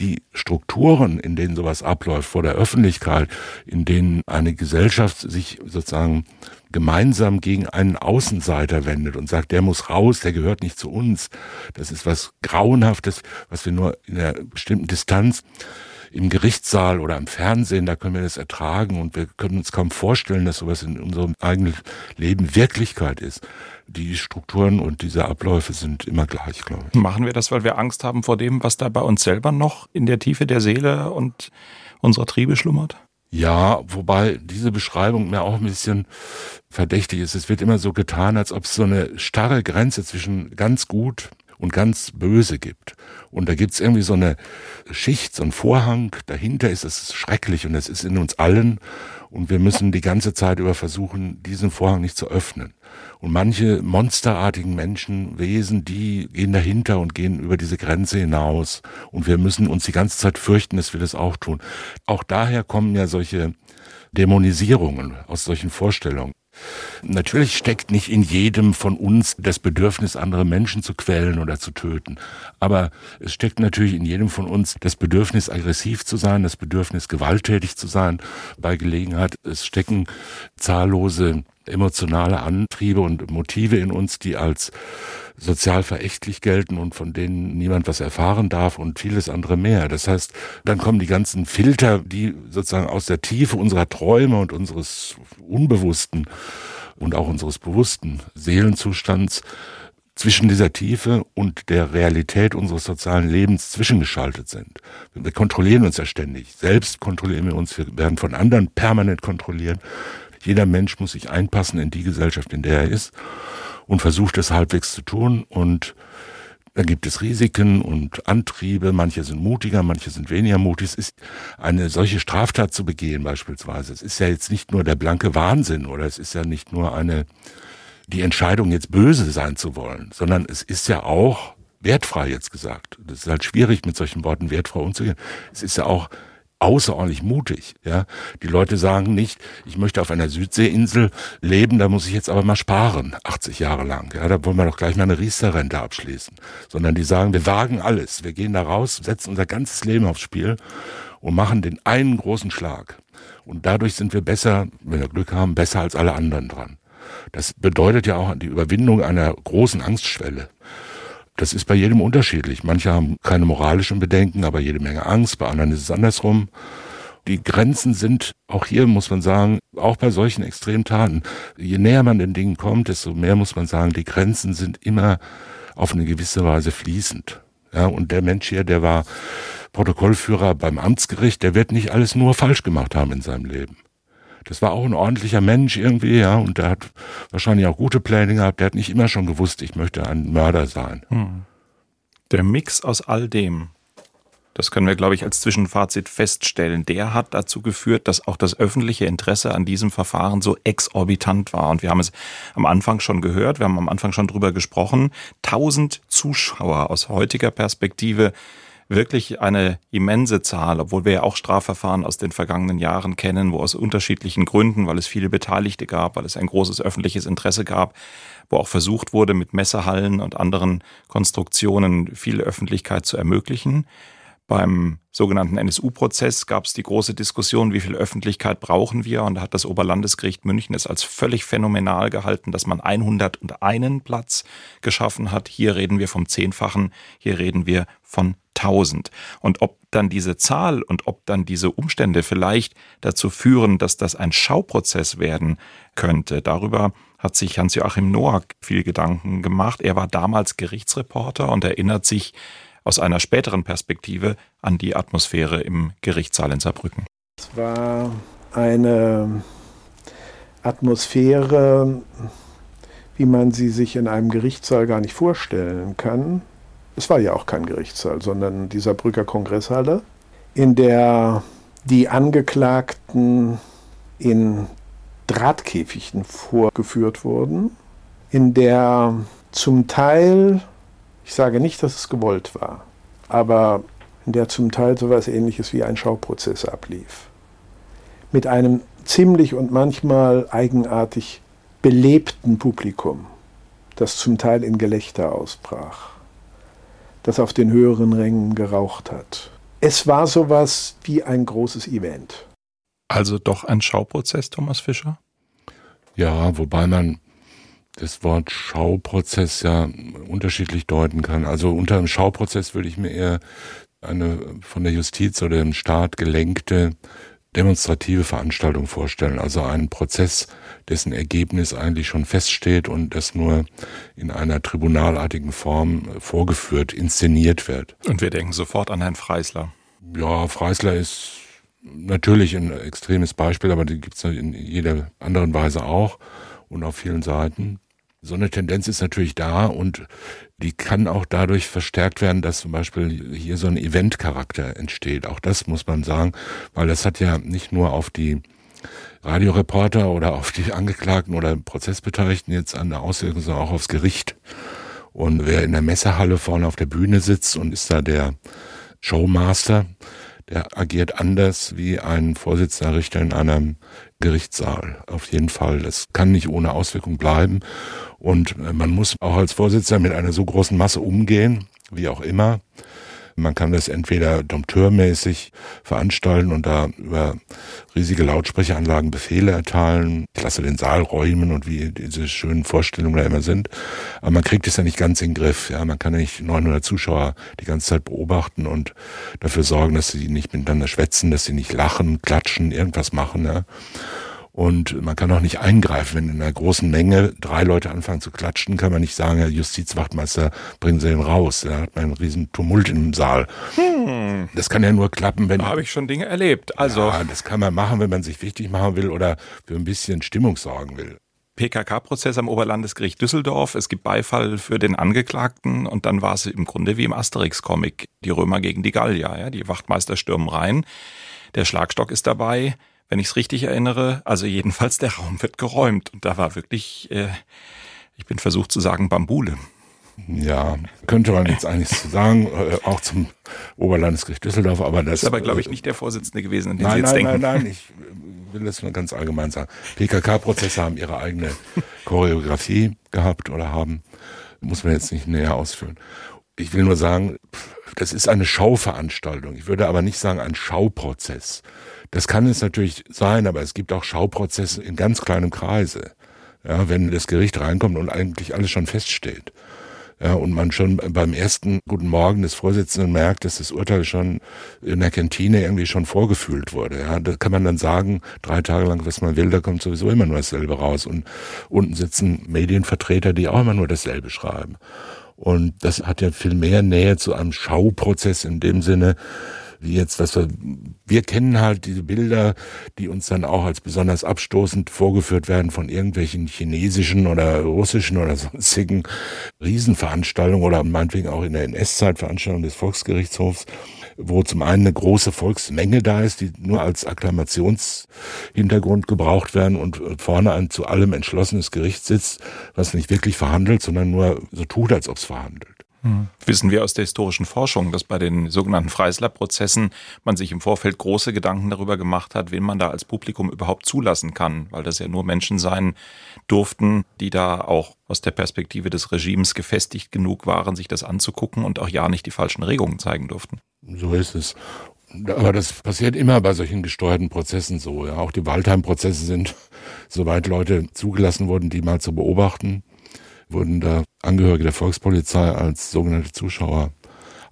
Die Strukturen, in denen sowas abläuft vor der Öffentlichkeit, in denen eine Gesellschaft sich sozusagen gemeinsam gegen einen Außenseiter wendet und sagt, der muss raus, der gehört nicht zu uns. Das ist was Grauenhaftes, was wir nur in einer bestimmten Distanz im Gerichtssaal oder im Fernsehen, da können wir das ertragen und wir können uns kaum vorstellen, dass sowas in unserem eigenen Leben Wirklichkeit ist. Die Strukturen und diese Abläufe sind immer gleich, glaube ich. Machen wir das, weil wir Angst haben vor dem, was da bei uns selber noch in der Tiefe der Seele und unserer Triebe schlummert? Ja, wobei diese Beschreibung mir auch ein bisschen verdächtig ist. Es wird immer so getan, als ob es so eine starre Grenze zwischen ganz gut und ganz böse gibt. Und da gibt's irgendwie so eine Schicht, so ein Vorhang, dahinter ist es schrecklich und es ist in uns allen und wir müssen die ganze Zeit über versuchen, diesen Vorhang nicht zu öffnen. Und manche monsterartigen Menschen, Wesen, die gehen dahinter und gehen über diese Grenze hinaus. Und wir müssen uns die ganze Zeit fürchten, dass wir das auch tun. Auch daher kommen ja solche Dämonisierungen aus solchen Vorstellungen. Natürlich steckt nicht in jedem von uns das Bedürfnis, andere Menschen zu quälen oder zu töten. Aber es steckt natürlich in jedem von uns das Bedürfnis, aggressiv zu sein, das Bedürfnis, gewalttätig zu sein bei Gelegenheit. Es stecken zahllose emotionale Antriebe und Motive in uns, die als sozial verächtlich gelten und von denen niemand was erfahren darf und vieles andere mehr. Das heißt, dann kommen die ganzen Filter, die sozusagen aus der Tiefe unserer Träume und unseres unbewussten und auch unseres bewussten Seelenzustands zwischen dieser Tiefe und der Realität unseres sozialen Lebens zwischengeschaltet sind. Wir kontrollieren uns ja ständig. Selbst kontrollieren wir uns. Wir werden von anderen permanent kontrolliert. Jeder Mensch muss sich einpassen in die Gesellschaft, in der er ist und versucht es halbwegs zu tun und dann gibt es Risiken und Antriebe. Manche sind mutiger, manche sind weniger mutig. Es ist eine solche Straftat zu begehen beispielsweise. Es ist ja jetzt nicht nur der blanke Wahnsinn oder es ist ja nicht nur eine, die Entscheidung jetzt böse sein zu wollen, sondern es ist ja auch wertfrei jetzt gesagt. Das ist halt schwierig mit solchen Worten wertfrei umzugehen. Es ist ja auch außerordentlich mutig. Ja, die Leute sagen nicht, ich möchte auf einer Südseeinsel leben, da muss ich jetzt aber mal sparen, 80 Jahre lang. Ja, da wollen wir doch gleich mal eine Riester-Rente abschließen, sondern die sagen, wir wagen alles, wir gehen da raus, setzen unser ganzes Leben aufs Spiel und machen den einen großen Schlag. Und dadurch sind wir besser, wenn wir Glück haben, besser als alle anderen dran. Das bedeutet ja auch die Überwindung einer großen Angstschwelle. Das ist bei jedem unterschiedlich. Manche haben keine moralischen Bedenken, aber jede Menge Angst. Bei anderen ist es andersrum. Die Grenzen sind, auch hier muss man sagen, auch bei solchen Extremtaten, je näher man den Dingen kommt, desto mehr muss man sagen, die Grenzen sind immer auf eine gewisse Weise fließend. Ja, und der Mensch hier, der war Protokollführer beim Amtsgericht, der wird nicht alles nur falsch gemacht haben in seinem Leben. Das war auch ein ordentlicher Mensch irgendwie, ja, und der hat wahrscheinlich auch gute Pläne gehabt. Der hat nicht immer schon gewusst, ich möchte ein Mörder sein. Hm. Der Mix aus all dem, das können wir, glaube ich, als Zwischenfazit feststellen. Der hat dazu geführt, dass auch das öffentliche Interesse an diesem Verfahren so exorbitant war. Und wir haben es am Anfang schon gehört, wir haben am Anfang schon drüber gesprochen. Tausend Zuschauer aus heutiger Perspektive wirklich eine immense Zahl, obwohl wir ja auch Strafverfahren aus den vergangenen Jahren kennen, wo aus unterschiedlichen Gründen, weil es viele Beteiligte gab, weil es ein großes öffentliches Interesse gab, wo auch versucht wurde, mit Messerhallen und anderen Konstruktionen viel Öffentlichkeit zu ermöglichen. Beim sogenannten NSU-Prozess gab es die große Diskussion, wie viel Öffentlichkeit brauchen wir? Und da hat das Oberlandesgericht München es als völlig phänomenal gehalten, dass man 101 Platz geschaffen hat. Hier reden wir vom Zehnfachen, hier reden wir von 1000. Und ob dann diese Zahl und ob dann diese Umstände vielleicht dazu führen, dass das ein Schauprozess werden könnte, darüber hat sich Hans-Joachim Noack viel Gedanken gemacht. Er war damals Gerichtsreporter und erinnert sich aus einer späteren Perspektive an die Atmosphäre im Gerichtssaal in Saarbrücken. Es war eine Atmosphäre, wie man sie sich in einem Gerichtssaal gar nicht vorstellen kann. Es war ja auch kein Gerichtssaal, sondern die Saarbrücker Kongresshalle, in der die Angeklagten in Drahtkäfigen vorgeführt wurden, in der zum Teil ich sage nicht, dass es gewollt war, aber in der zum Teil so etwas ähnliches wie ein Schauprozess ablief. Mit einem ziemlich und manchmal eigenartig belebten Publikum, das zum Teil in Gelächter ausbrach, das auf den höheren Rängen geraucht hat. Es war sowas wie ein großes Event. Also doch ein Schauprozess, Thomas Fischer? Ja, wobei man das Wort Schauprozess ja unterschiedlich deuten kann. Also unter einem Schauprozess würde ich mir eher eine von der Justiz oder dem Staat gelenkte demonstrative Veranstaltung vorstellen. Also einen Prozess, dessen Ergebnis eigentlich schon feststeht und das nur in einer tribunalartigen Form vorgeführt, inszeniert wird. Und wir denken sofort an Herrn Freisler. Ja, Freisler ist natürlich ein extremes Beispiel, aber die gibt es in jeder anderen Weise auch und auf vielen Seiten. So eine Tendenz ist natürlich da und die kann auch dadurch verstärkt werden, dass zum Beispiel hier so ein Eventcharakter entsteht. Auch das muss man sagen, weil das hat ja nicht nur auf die Radioreporter oder auf die Angeklagten oder Prozessbeteiligten jetzt eine Auswirkung, sondern auch aufs Gericht. Und wer in der Messehalle vorne auf der Bühne sitzt und ist da der Showmaster, der agiert anders wie ein Vorsitzender Richter in einem Gerichtssaal. Auf jeden Fall. Das kann nicht ohne Auswirkung bleiben. Und äh, man muss auch als Vorsitzender mit einer so großen Masse umgehen, wie auch immer. Man kann das entweder dompteurmäßig veranstalten und da über riesige Lautsprecheranlagen Befehle erteilen, ich lasse den Saal räumen und wie diese schönen Vorstellungen da immer sind. Aber man kriegt es ja nicht ganz in den Griff. Ja, man kann ja nicht 900 Zuschauer die ganze Zeit beobachten und dafür sorgen, dass sie nicht miteinander schwätzen, dass sie nicht lachen, klatschen, irgendwas machen. Ja. Und man kann auch nicht eingreifen, wenn in einer großen Menge drei Leute anfangen zu klatschen, kann man nicht sagen, Herr Justizwachtmeister, bringen Sie den raus. Da hat man einen riesen Tumult im Saal. Hm. Das kann ja nur klappen, wenn... Da habe ich schon Dinge erlebt. Also ja, das kann man machen, wenn man sich wichtig machen will oder für ein bisschen Stimmung sorgen will. PKK-Prozess am Oberlandesgericht Düsseldorf. Es gibt Beifall für den Angeklagten und dann war es im Grunde wie im Asterix-Comic. Die Römer gegen die Gallier. Ja? Die Wachtmeister stürmen rein. Der Schlagstock ist dabei wenn ich es richtig erinnere. Also jedenfalls der Raum wird geräumt und da war wirklich, äh, ich bin versucht zu sagen, Bambule. Ja, könnte man jetzt eigentlich so sagen, äh, auch zum Oberlandesgericht Düsseldorf, aber das, ist aber, glaube ich, nicht der Vorsitzende gewesen, an den nein, Sie jetzt nein, denken. Nein, nein, ich will das nur ganz allgemein sagen. PKK-Prozesse haben ihre eigene Choreografie gehabt oder haben, muss man jetzt nicht näher ausführen. Ich will nur sagen, das ist eine Schauveranstaltung. Ich würde aber nicht sagen ein Schauprozess. Das kann es natürlich sein, aber es gibt auch Schauprozesse in ganz kleinem Kreise. Ja, wenn das Gericht reinkommt und eigentlich alles schon feststeht. Ja, und man schon beim ersten Guten Morgen des Vorsitzenden merkt, dass das Urteil schon in der Kantine irgendwie schon vorgefühlt wurde. Ja, da kann man dann sagen, drei Tage lang, was man will, da kommt sowieso immer nur dasselbe raus. Und unten sitzen Medienvertreter, die auch immer nur dasselbe schreiben. Und das hat ja viel mehr Nähe zu einem Schauprozess in dem Sinne, wie jetzt, was wir, wir kennen halt diese Bilder, die uns dann auch als besonders abstoßend vorgeführt werden von irgendwelchen chinesischen oder russischen oder sonstigen Riesenveranstaltungen oder meinetwegen auch in der NS-Zeit Veranstaltungen des Volksgerichtshofs, wo zum einen eine große Volksmenge da ist, die nur als Akklamationshintergrund gebraucht werden und vorne ein zu allem entschlossenes Gericht sitzt, was nicht wirklich verhandelt, sondern nur so tut, als ob es verhandelt. Wissen wir aus der historischen Forschung, dass bei den sogenannten Freisler-Prozessen man sich im Vorfeld große Gedanken darüber gemacht hat, wen man da als Publikum überhaupt zulassen kann, weil das ja nur Menschen sein durften, die da auch aus der Perspektive des Regimes gefestigt genug waren, sich das anzugucken und auch ja nicht die falschen Regungen zeigen durften. So ist es. Aber das passiert immer bei solchen gesteuerten Prozessen so. Ja. Auch die Waldheim-Prozesse sind, soweit Leute zugelassen wurden, die mal zu beobachten, wurden da Angehörige der Volkspolizei als sogenannte Zuschauer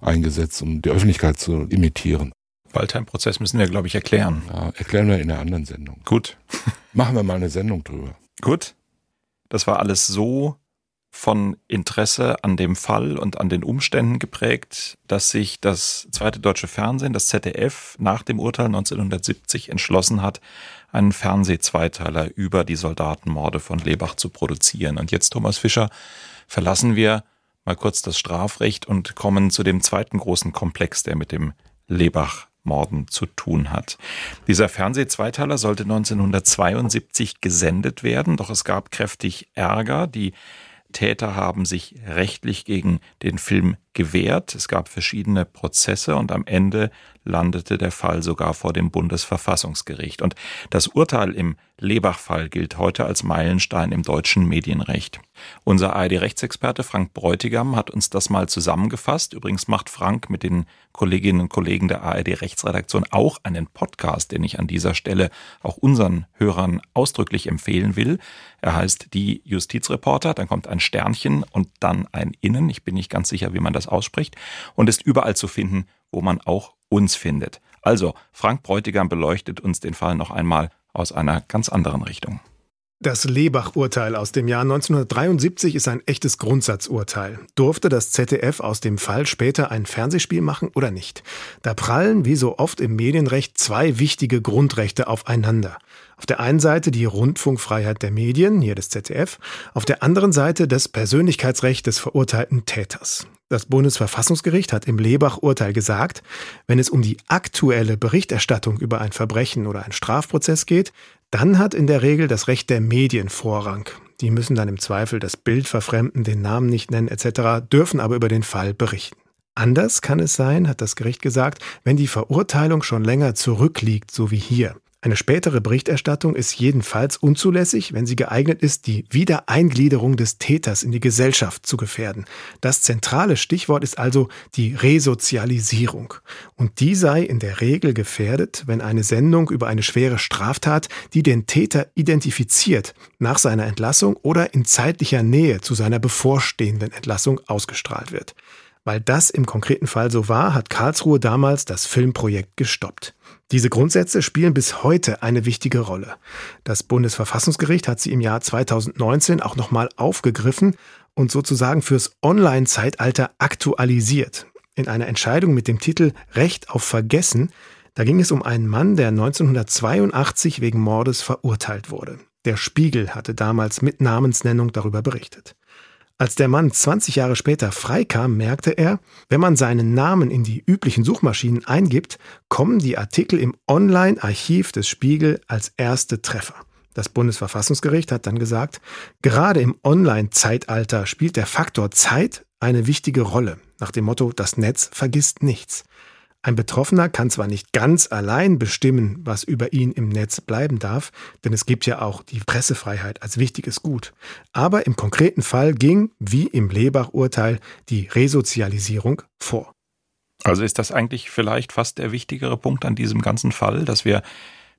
eingesetzt, um die Öffentlichkeit zu imitieren. Waldheim-Prozess müssen wir, glaube ich, erklären. Ja, erklären wir in einer anderen Sendung. Gut. Machen wir mal eine Sendung drüber. Gut. Das war alles so von Interesse an dem Fall und an den Umständen geprägt, dass sich das zweite deutsche Fernsehen, das ZDF, nach dem Urteil 1970 entschlossen hat, einen Fernsehzweiteiler über die Soldatenmorde von Lebach zu produzieren. Und jetzt, Thomas Fischer, verlassen wir mal kurz das Strafrecht und kommen zu dem zweiten großen Komplex, der mit dem Lebach Morden zu tun hat. Dieser Fernsehzweiteiler sollte 1972 gesendet werden, doch es gab kräftig Ärger. Die Täter haben sich rechtlich gegen den Film gewehrt. Es gab verschiedene Prozesse und am Ende landete der Fall sogar vor dem Bundesverfassungsgericht. Und das Urteil im Lebach-Fall gilt heute als Meilenstein im deutschen Medienrecht. Unser ARD-Rechtsexperte Frank Bräutigam hat uns das mal zusammengefasst. Übrigens macht Frank mit den Kolleginnen und Kollegen der ARD-Rechtsredaktion auch einen Podcast, den ich an dieser Stelle auch unseren Hörern ausdrücklich empfehlen will. Er heißt Die Justizreporter. Dann kommt ein Sternchen und dann ein Innen. Ich bin nicht ganz sicher, wie man das ausspricht. Und ist überall zu finden, wo man auch uns findet. Also, Frank Bräutigam beleuchtet uns den Fall noch einmal aus einer ganz anderen Richtung. Das Lebach-Urteil aus dem Jahr 1973 ist ein echtes Grundsatzurteil. Durfte das ZDF aus dem Fall später ein Fernsehspiel machen oder nicht? Da prallen, wie so oft im Medienrecht, zwei wichtige Grundrechte aufeinander. Auf der einen Seite die Rundfunkfreiheit der Medien, hier des ZDF, auf der anderen Seite das Persönlichkeitsrecht des verurteilten Täters. Das Bundesverfassungsgericht hat im Lebach-Urteil gesagt, wenn es um die aktuelle Berichterstattung über ein Verbrechen oder einen Strafprozess geht, dann hat in der Regel das Recht der Medien Vorrang. Die müssen dann im Zweifel das Bild verfremden, den Namen nicht nennen etc., dürfen aber über den Fall berichten. Anders kann es sein, hat das Gericht gesagt, wenn die Verurteilung schon länger zurückliegt, so wie hier. Eine spätere Berichterstattung ist jedenfalls unzulässig, wenn sie geeignet ist, die Wiedereingliederung des Täters in die Gesellschaft zu gefährden. Das zentrale Stichwort ist also die Resozialisierung. Und die sei in der Regel gefährdet, wenn eine Sendung über eine schwere Straftat, die den Täter identifiziert, nach seiner Entlassung oder in zeitlicher Nähe zu seiner bevorstehenden Entlassung ausgestrahlt wird. Weil das im konkreten Fall so war, hat Karlsruhe damals das Filmprojekt gestoppt. Diese Grundsätze spielen bis heute eine wichtige Rolle. Das Bundesverfassungsgericht hat sie im Jahr 2019 auch nochmal aufgegriffen und sozusagen fürs Online-Zeitalter aktualisiert. In einer Entscheidung mit dem Titel Recht auf Vergessen, da ging es um einen Mann, der 1982 wegen Mordes verurteilt wurde. Der Spiegel hatte damals mit Namensnennung darüber berichtet. Als der Mann 20 Jahre später freikam, merkte er, wenn man seinen Namen in die üblichen Suchmaschinen eingibt, kommen die Artikel im Online-Archiv des Spiegel als erste Treffer. Das Bundesverfassungsgericht hat dann gesagt, gerade im Online-Zeitalter spielt der Faktor Zeit eine wichtige Rolle, nach dem Motto, das Netz vergisst nichts. Ein Betroffener kann zwar nicht ganz allein bestimmen, was über ihn im Netz bleiben darf, denn es gibt ja auch die Pressefreiheit als wichtiges Gut, aber im konkreten Fall ging, wie im Lebach-Urteil, die Resozialisierung vor. Also ist das eigentlich vielleicht fast der wichtigere Punkt an diesem ganzen Fall, dass wir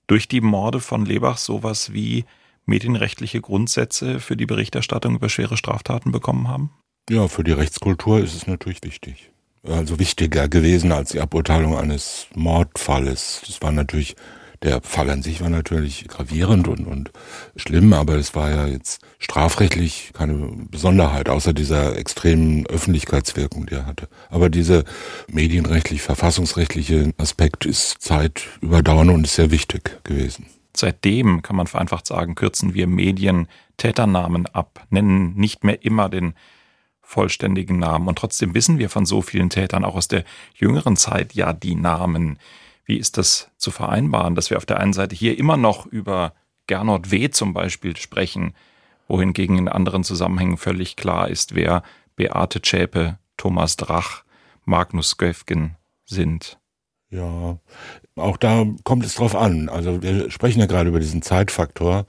durch die Morde von Lebach sowas wie medienrechtliche Grundsätze für die Berichterstattung über schwere Straftaten bekommen haben? Ja, für die Rechtskultur ist es natürlich wichtig. Also wichtiger gewesen als die Aburteilung eines Mordfalles. Das war natürlich der Fall an sich war natürlich gravierend und, und schlimm, aber es war ja jetzt strafrechtlich keine Besonderheit, außer dieser extremen Öffentlichkeitswirkung, die er hatte. Aber dieser medienrechtlich, verfassungsrechtliche Aspekt ist zeitüberdauernd und ist sehr wichtig gewesen. Seitdem, kann man vereinfacht sagen, kürzen wir Medien Täternamen ab, nennen nicht mehr immer den vollständigen Namen. Und trotzdem wissen wir von so vielen Tätern auch aus der jüngeren Zeit ja die Namen. Wie ist das zu vereinbaren, dass wir auf der einen Seite hier immer noch über Gernot W. zum Beispiel sprechen, wohingegen in anderen Zusammenhängen völlig klar ist, wer Beate Zschäpe, Thomas Drach, Magnus Göfgen sind? Ja, auch da kommt es drauf an. Also wir sprechen ja gerade über diesen Zeitfaktor.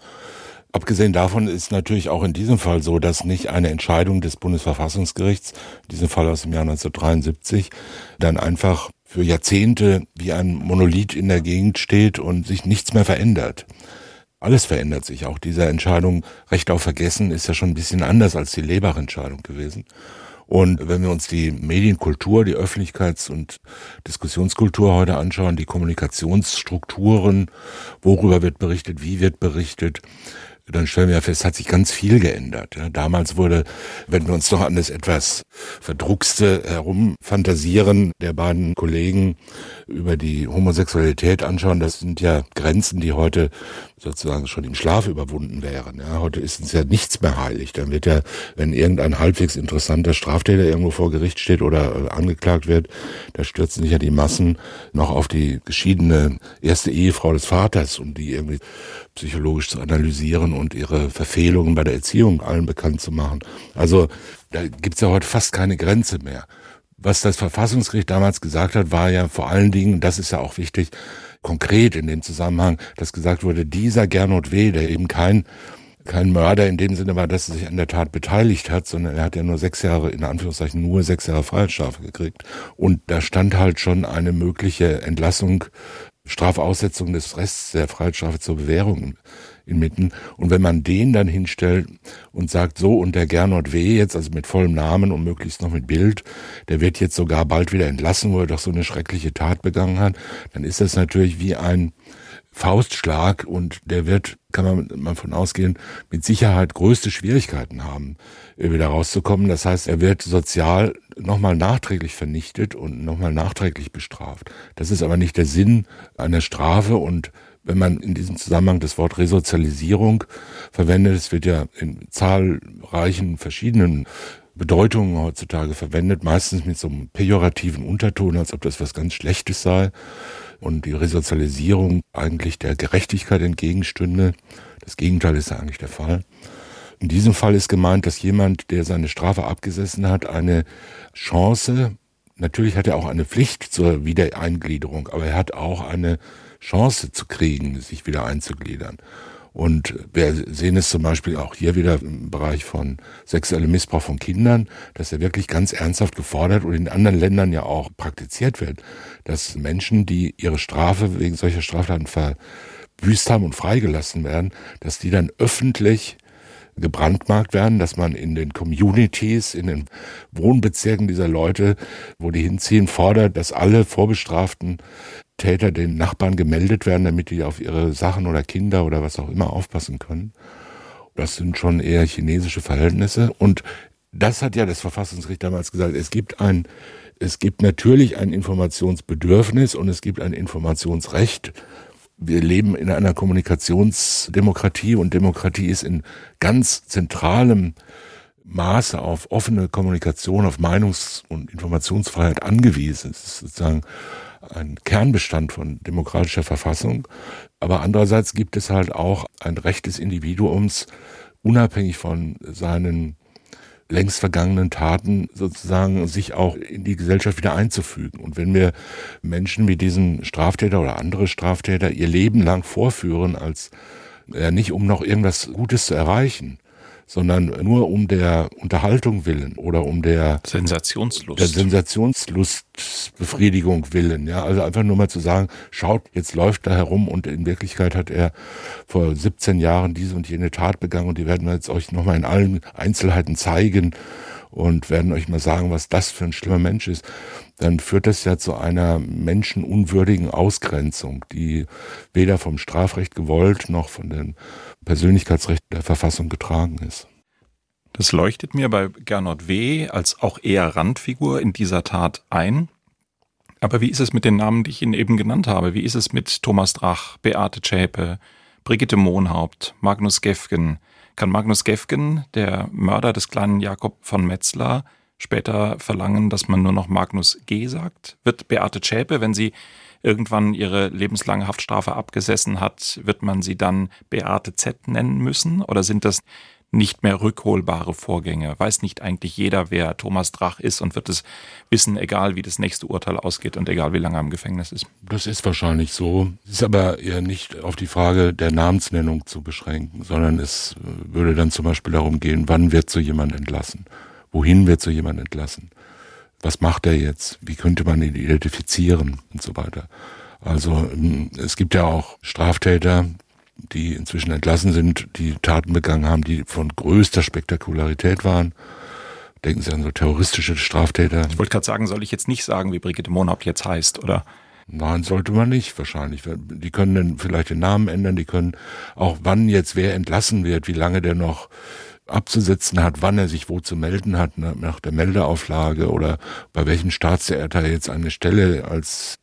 Abgesehen davon ist natürlich auch in diesem Fall so, dass nicht eine Entscheidung des Bundesverfassungsgerichts, in diesem Fall aus dem Jahr 1973, dann einfach für Jahrzehnte wie ein Monolith in der Gegend steht und sich nichts mehr verändert. Alles verändert sich. Auch diese Entscheidung Recht auf Vergessen ist ja schon ein bisschen anders als die Lebach-Entscheidung gewesen. Und wenn wir uns die Medienkultur, die Öffentlichkeits- und Diskussionskultur heute anschauen, die Kommunikationsstrukturen, worüber wird berichtet, wie wird berichtet, dann stellen wir fest, hat sich ganz viel geändert. Ja, damals wurde, wenn wir uns noch an das etwas verdruckste herumfantasieren der beiden Kollegen über die Homosexualität anschauen, das sind ja Grenzen, die heute sozusagen schon im Schlaf überwunden wären. Ja, heute ist uns ja nichts mehr heilig. Dann wird ja, wenn irgendein halbwegs interessanter Straftäter irgendwo vor Gericht steht oder äh, angeklagt wird, da stürzen sich ja die Massen noch auf die geschiedene erste Ehefrau des Vaters, um die irgendwie psychologisch zu analysieren und ihre Verfehlungen bei der Erziehung allen bekannt zu machen. Also da gibt's ja heute fast keine Grenze mehr. Was das Verfassungsgericht damals gesagt hat, war ja vor allen Dingen, das ist ja auch wichtig, konkret in dem Zusammenhang, dass gesagt wurde, dieser Gernot W., der eben kein kein Mörder in dem Sinne war, dass er sich an der Tat beteiligt hat, sondern er hat ja nur sechs Jahre, in Anführungszeichen nur sechs Jahre Freiheitsstrafe gekriegt. Und da stand halt schon eine mögliche Entlassung, Strafaussetzung des Rests der Freiheitsstrafe zur Bewährung inmitten. Und wenn man den dann hinstellt und sagt, so und der Gernot W. jetzt, also mit vollem Namen und möglichst noch mit Bild, der wird jetzt sogar bald wieder entlassen, wo er doch so eine schreckliche Tat begangen hat, dann ist das natürlich wie ein Faustschlag und der wird, kann man mal von ausgehen, mit Sicherheit größte Schwierigkeiten haben, äh, wieder rauszukommen. Das heißt, er wird sozial nochmal nachträglich vernichtet und nochmal nachträglich bestraft. Das ist aber nicht der Sinn einer Strafe und wenn man in diesem Zusammenhang das Wort Resozialisierung verwendet, es wird ja in zahlreichen verschiedenen Bedeutungen heutzutage verwendet, meistens mit so einem pejorativen Unterton, als ob das was ganz Schlechtes sei und die Resozialisierung eigentlich der Gerechtigkeit entgegenstünde. Das Gegenteil ist ja eigentlich der Fall. In diesem Fall ist gemeint, dass jemand, der seine Strafe abgesessen hat, eine Chance, natürlich hat er auch eine Pflicht zur Wiedereingliederung, aber er hat auch eine Chance zu kriegen, sich wieder einzugliedern. Und wir sehen es zum Beispiel auch hier wieder im Bereich von sexuellem Missbrauch von Kindern, dass er wirklich ganz ernsthaft gefordert und in anderen Ländern ja auch praktiziert wird, dass Menschen, die ihre Strafe wegen solcher Straftaten verbüßt haben und freigelassen werden, dass die dann öffentlich gebrandmarkt werden, dass man in den Communities, in den Wohnbezirken dieser Leute, wo die hinziehen, fordert, dass alle Vorbestraften Täter den Nachbarn gemeldet werden, damit die auf ihre Sachen oder Kinder oder was auch immer aufpassen können. Das sind schon eher chinesische Verhältnisse. Und das hat ja das Verfassungsgericht damals gesagt. Es gibt ein, es gibt natürlich ein Informationsbedürfnis und es gibt ein Informationsrecht. Wir leben in einer Kommunikationsdemokratie und Demokratie ist in ganz zentralem Maße auf offene Kommunikation, auf Meinungs- und Informationsfreiheit angewiesen. Es ist sozusagen ein Kernbestand von demokratischer Verfassung. Aber andererseits gibt es halt auch ein Recht des Individuums, unabhängig von seinen längst vergangenen Taten sozusagen sich auch in die Gesellschaft wieder einzufügen. Und wenn wir Menschen wie diesen Straftäter oder andere Straftäter ihr Leben lang vorführen, als ja nicht um noch irgendwas Gutes zu erreichen, sondern nur um der Unterhaltung willen oder um der Sensationslust. Der Sensationslustbefriedigung willen. Ja, also einfach nur mal zu sagen, schaut, jetzt läuft er herum und in Wirklichkeit hat er vor 17 Jahren diese und jene Tat begangen und die werden wir jetzt euch nochmal in allen Einzelheiten zeigen und werden euch mal sagen, was das für ein schlimmer Mensch ist, dann führt das ja zu einer menschenunwürdigen Ausgrenzung, die weder vom Strafrecht gewollt noch von dem Persönlichkeitsrecht der Verfassung getragen ist. Das leuchtet mir bei Gernot W. als auch eher Randfigur in dieser Tat ein. Aber wie ist es mit den Namen, die ich Ihnen eben genannt habe? Wie ist es mit Thomas Drach, Beate Zschäpe, Brigitte Mohnhaupt, Magnus Gefgen, kann Magnus Gefgen, der Mörder des kleinen Jakob von Metzler, später verlangen, dass man nur noch Magnus G. sagt? Wird Beate Zschäpe, wenn sie irgendwann ihre lebenslange Haftstrafe abgesessen hat, wird man sie dann Beate Z nennen müssen? Oder sind das nicht mehr rückholbare Vorgänge? Weiß nicht eigentlich jeder, wer Thomas Drach ist und wird es wissen, egal wie das nächste Urteil ausgeht und egal wie lange er im Gefängnis ist? Das ist wahrscheinlich so. Es ist aber eher nicht auf die Frage der Namensnennung zu beschränken, sondern es äh, würde dann zum Beispiel darum gehen, wann wird so jemand entlassen? Wohin wird so jemand entlassen? Was macht er jetzt? Wie könnte man ihn identifizieren und so weiter? Also ähm, es gibt ja auch Straftäter, die inzwischen entlassen sind, die Taten begangen haben, die von größter Spektakularität waren. Denken Sie an so terroristische Straftäter. Ich wollte gerade sagen, soll ich jetzt nicht sagen, wie Brigitte Mohnhaupt jetzt heißt, oder? Nein, sollte man nicht, wahrscheinlich. Die können dann vielleicht den Namen ändern, die können auch wann jetzt wer entlassen wird, wie lange der noch abzusetzen hat, wann er sich wo zu melden hat, ne, nach der Meldeauflage oder bei welchem Staatstheater jetzt eine Stelle als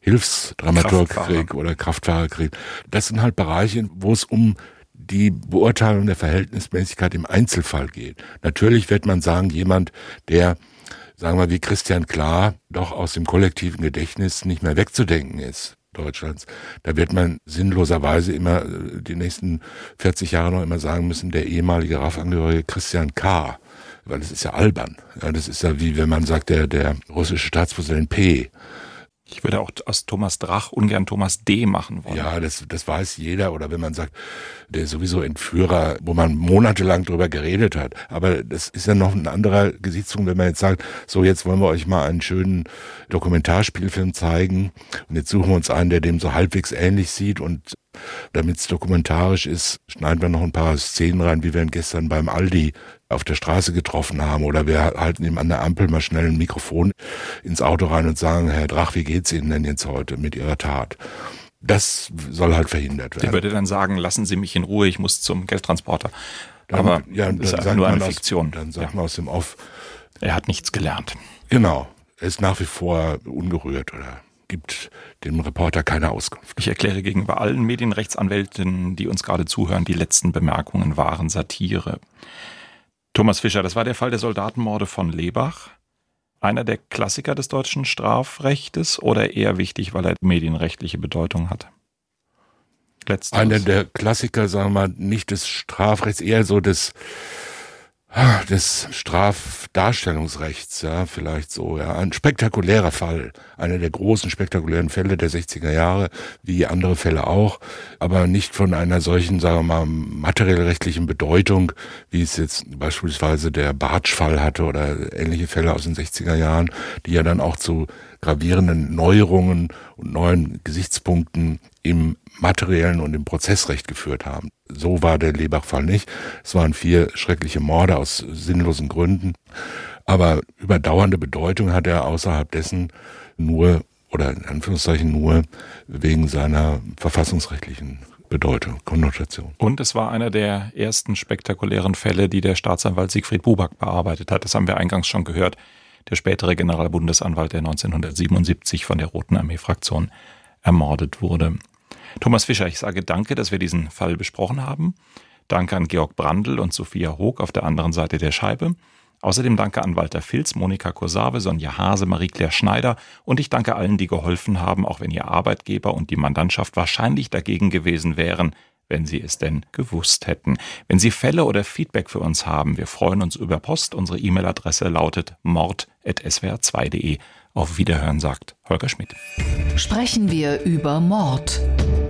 Hilfsdramaturg kriegt oder Kraftfahrer kriegt. Das sind halt Bereiche, wo es um die Beurteilung der Verhältnismäßigkeit im Einzelfall geht. Natürlich wird man sagen, jemand, der, sagen wir wie Christian Klar, doch aus dem kollektiven Gedächtnis nicht mehr wegzudenken ist, Deutschlands. Da wird man sinnloserweise immer äh, die nächsten 40 Jahre noch immer sagen müssen, der ehemalige RAF-Angehörige Christian K., weil das ist ja albern. Das ist ja wie wenn man sagt, der, der russische Staatspräsident P. Ich würde auch aus Thomas Drach ungern Thomas D. machen wollen. Ja, das, das weiß jeder. Oder wenn man sagt, der sowieso Entführer, wo man monatelang drüber geredet hat. Aber das ist ja noch ein anderer Gesichtspunkt, wenn man jetzt sagt, so jetzt wollen wir euch mal einen schönen Dokumentarspielfilm zeigen. Und jetzt suchen wir uns einen, der dem so halbwegs ähnlich sieht und damit es dokumentarisch ist, schneiden wir noch ein paar Szenen rein, wie wir ihn gestern beim Aldi auf der Straße getroffen haben. Oder wir halten ihm an der Ampel mal schnell ein Mikrofon ins Auto rein und sagen, Herr Drach, wie geht's Ihnen denn jetzt heute mit Ihrer Tat? Das soll halt verhindert werden. Der würde dann sagen, lassen Sie mich in Ruhe, ich muss zum Geldtransporter. Dann, Aber ja, das ist nur eine Fiktion. Aus, dann sagt ja. man aus dem Off. Er hat nichts gelernt. Genau. Er ist nach wie vor ungerührt oder gibt dem Reporter keine Auskunft. Ich erkläre gegenüber allen Medienrechtsanwälten, die uns gerade zuhören, die letzten Bemerkungen waren Satire. Thomas Fischer, das war der Fall der Soldatenmorde von Lebach. Einer der Klassiker des deutschen Strafrechtes oder eher wichtig, weil er medienrechtliche Bedeutung hat? Letzteres. Einer der Klassiker, sagen wir mal, nicht des Strafrechts, eher so des des Strafdarstellungsrechts, ja, vielleicht so, ja, ein spektakulärer Fall, einer der großen spektakulären Fälle der 60er Jahre, wie andere Fälle auch, aber nicht von einer solchen, sagen wir mal, materiell-rechtlichen Bedeutung, wie es jetzt beispielsweise der Bartsch-Fall hatte oder ähnliche Fälle aus den 60er Jahren, die ja dann auch zu gravierenden Neuerungen und neuen Gesichtspunkten im materiellen und im Prozessrecht geführt haben. So war der Lebach-Fall nicht. Es waren vier schreckliche Morde aus sinnlosen Gründen. Aber überdauernde Bedeutung hat er außerhalb dessen nur oder in Anführungszeichen nur wegen seiner verfassungsrechtlichen Bedeutung, Konnotation. Und es war einer der ersten spektakulären Fälle, die der Staatsanwalt Siegfried Buback bearbeitet hat. Das haben wir eingangs schon gehört. Der spätere Generalbundesanwalt, der 1977 von der Roten Armee-Fraktion ermordet wurde. Thomas Fischer, ich sage danke, dass wir diesen Fall besprochen haben. Danke an Georg Brandl und Sophia Hoog auf der anderen Seite der Scheibe. Außerdem danke an Walter Filz, Monika Korsave, Sonja Hase, Marie-Claire Schneider und ich danke allen, die geholfen haben, auch wenn ihr Arbeitgeber und die Mandantschaft wahrscheinlich dagegen gewesen wären, wenn Sie es denn gewusst hätten. Wenn Sie Fälle oder Feedback für uns haben, wir freuen uns über Post. Unsere E-Mail-Adresse lautet mord.swr2.de. Auf Wiederhören sagt Holger Schmidt. Sprechen wir über Mord.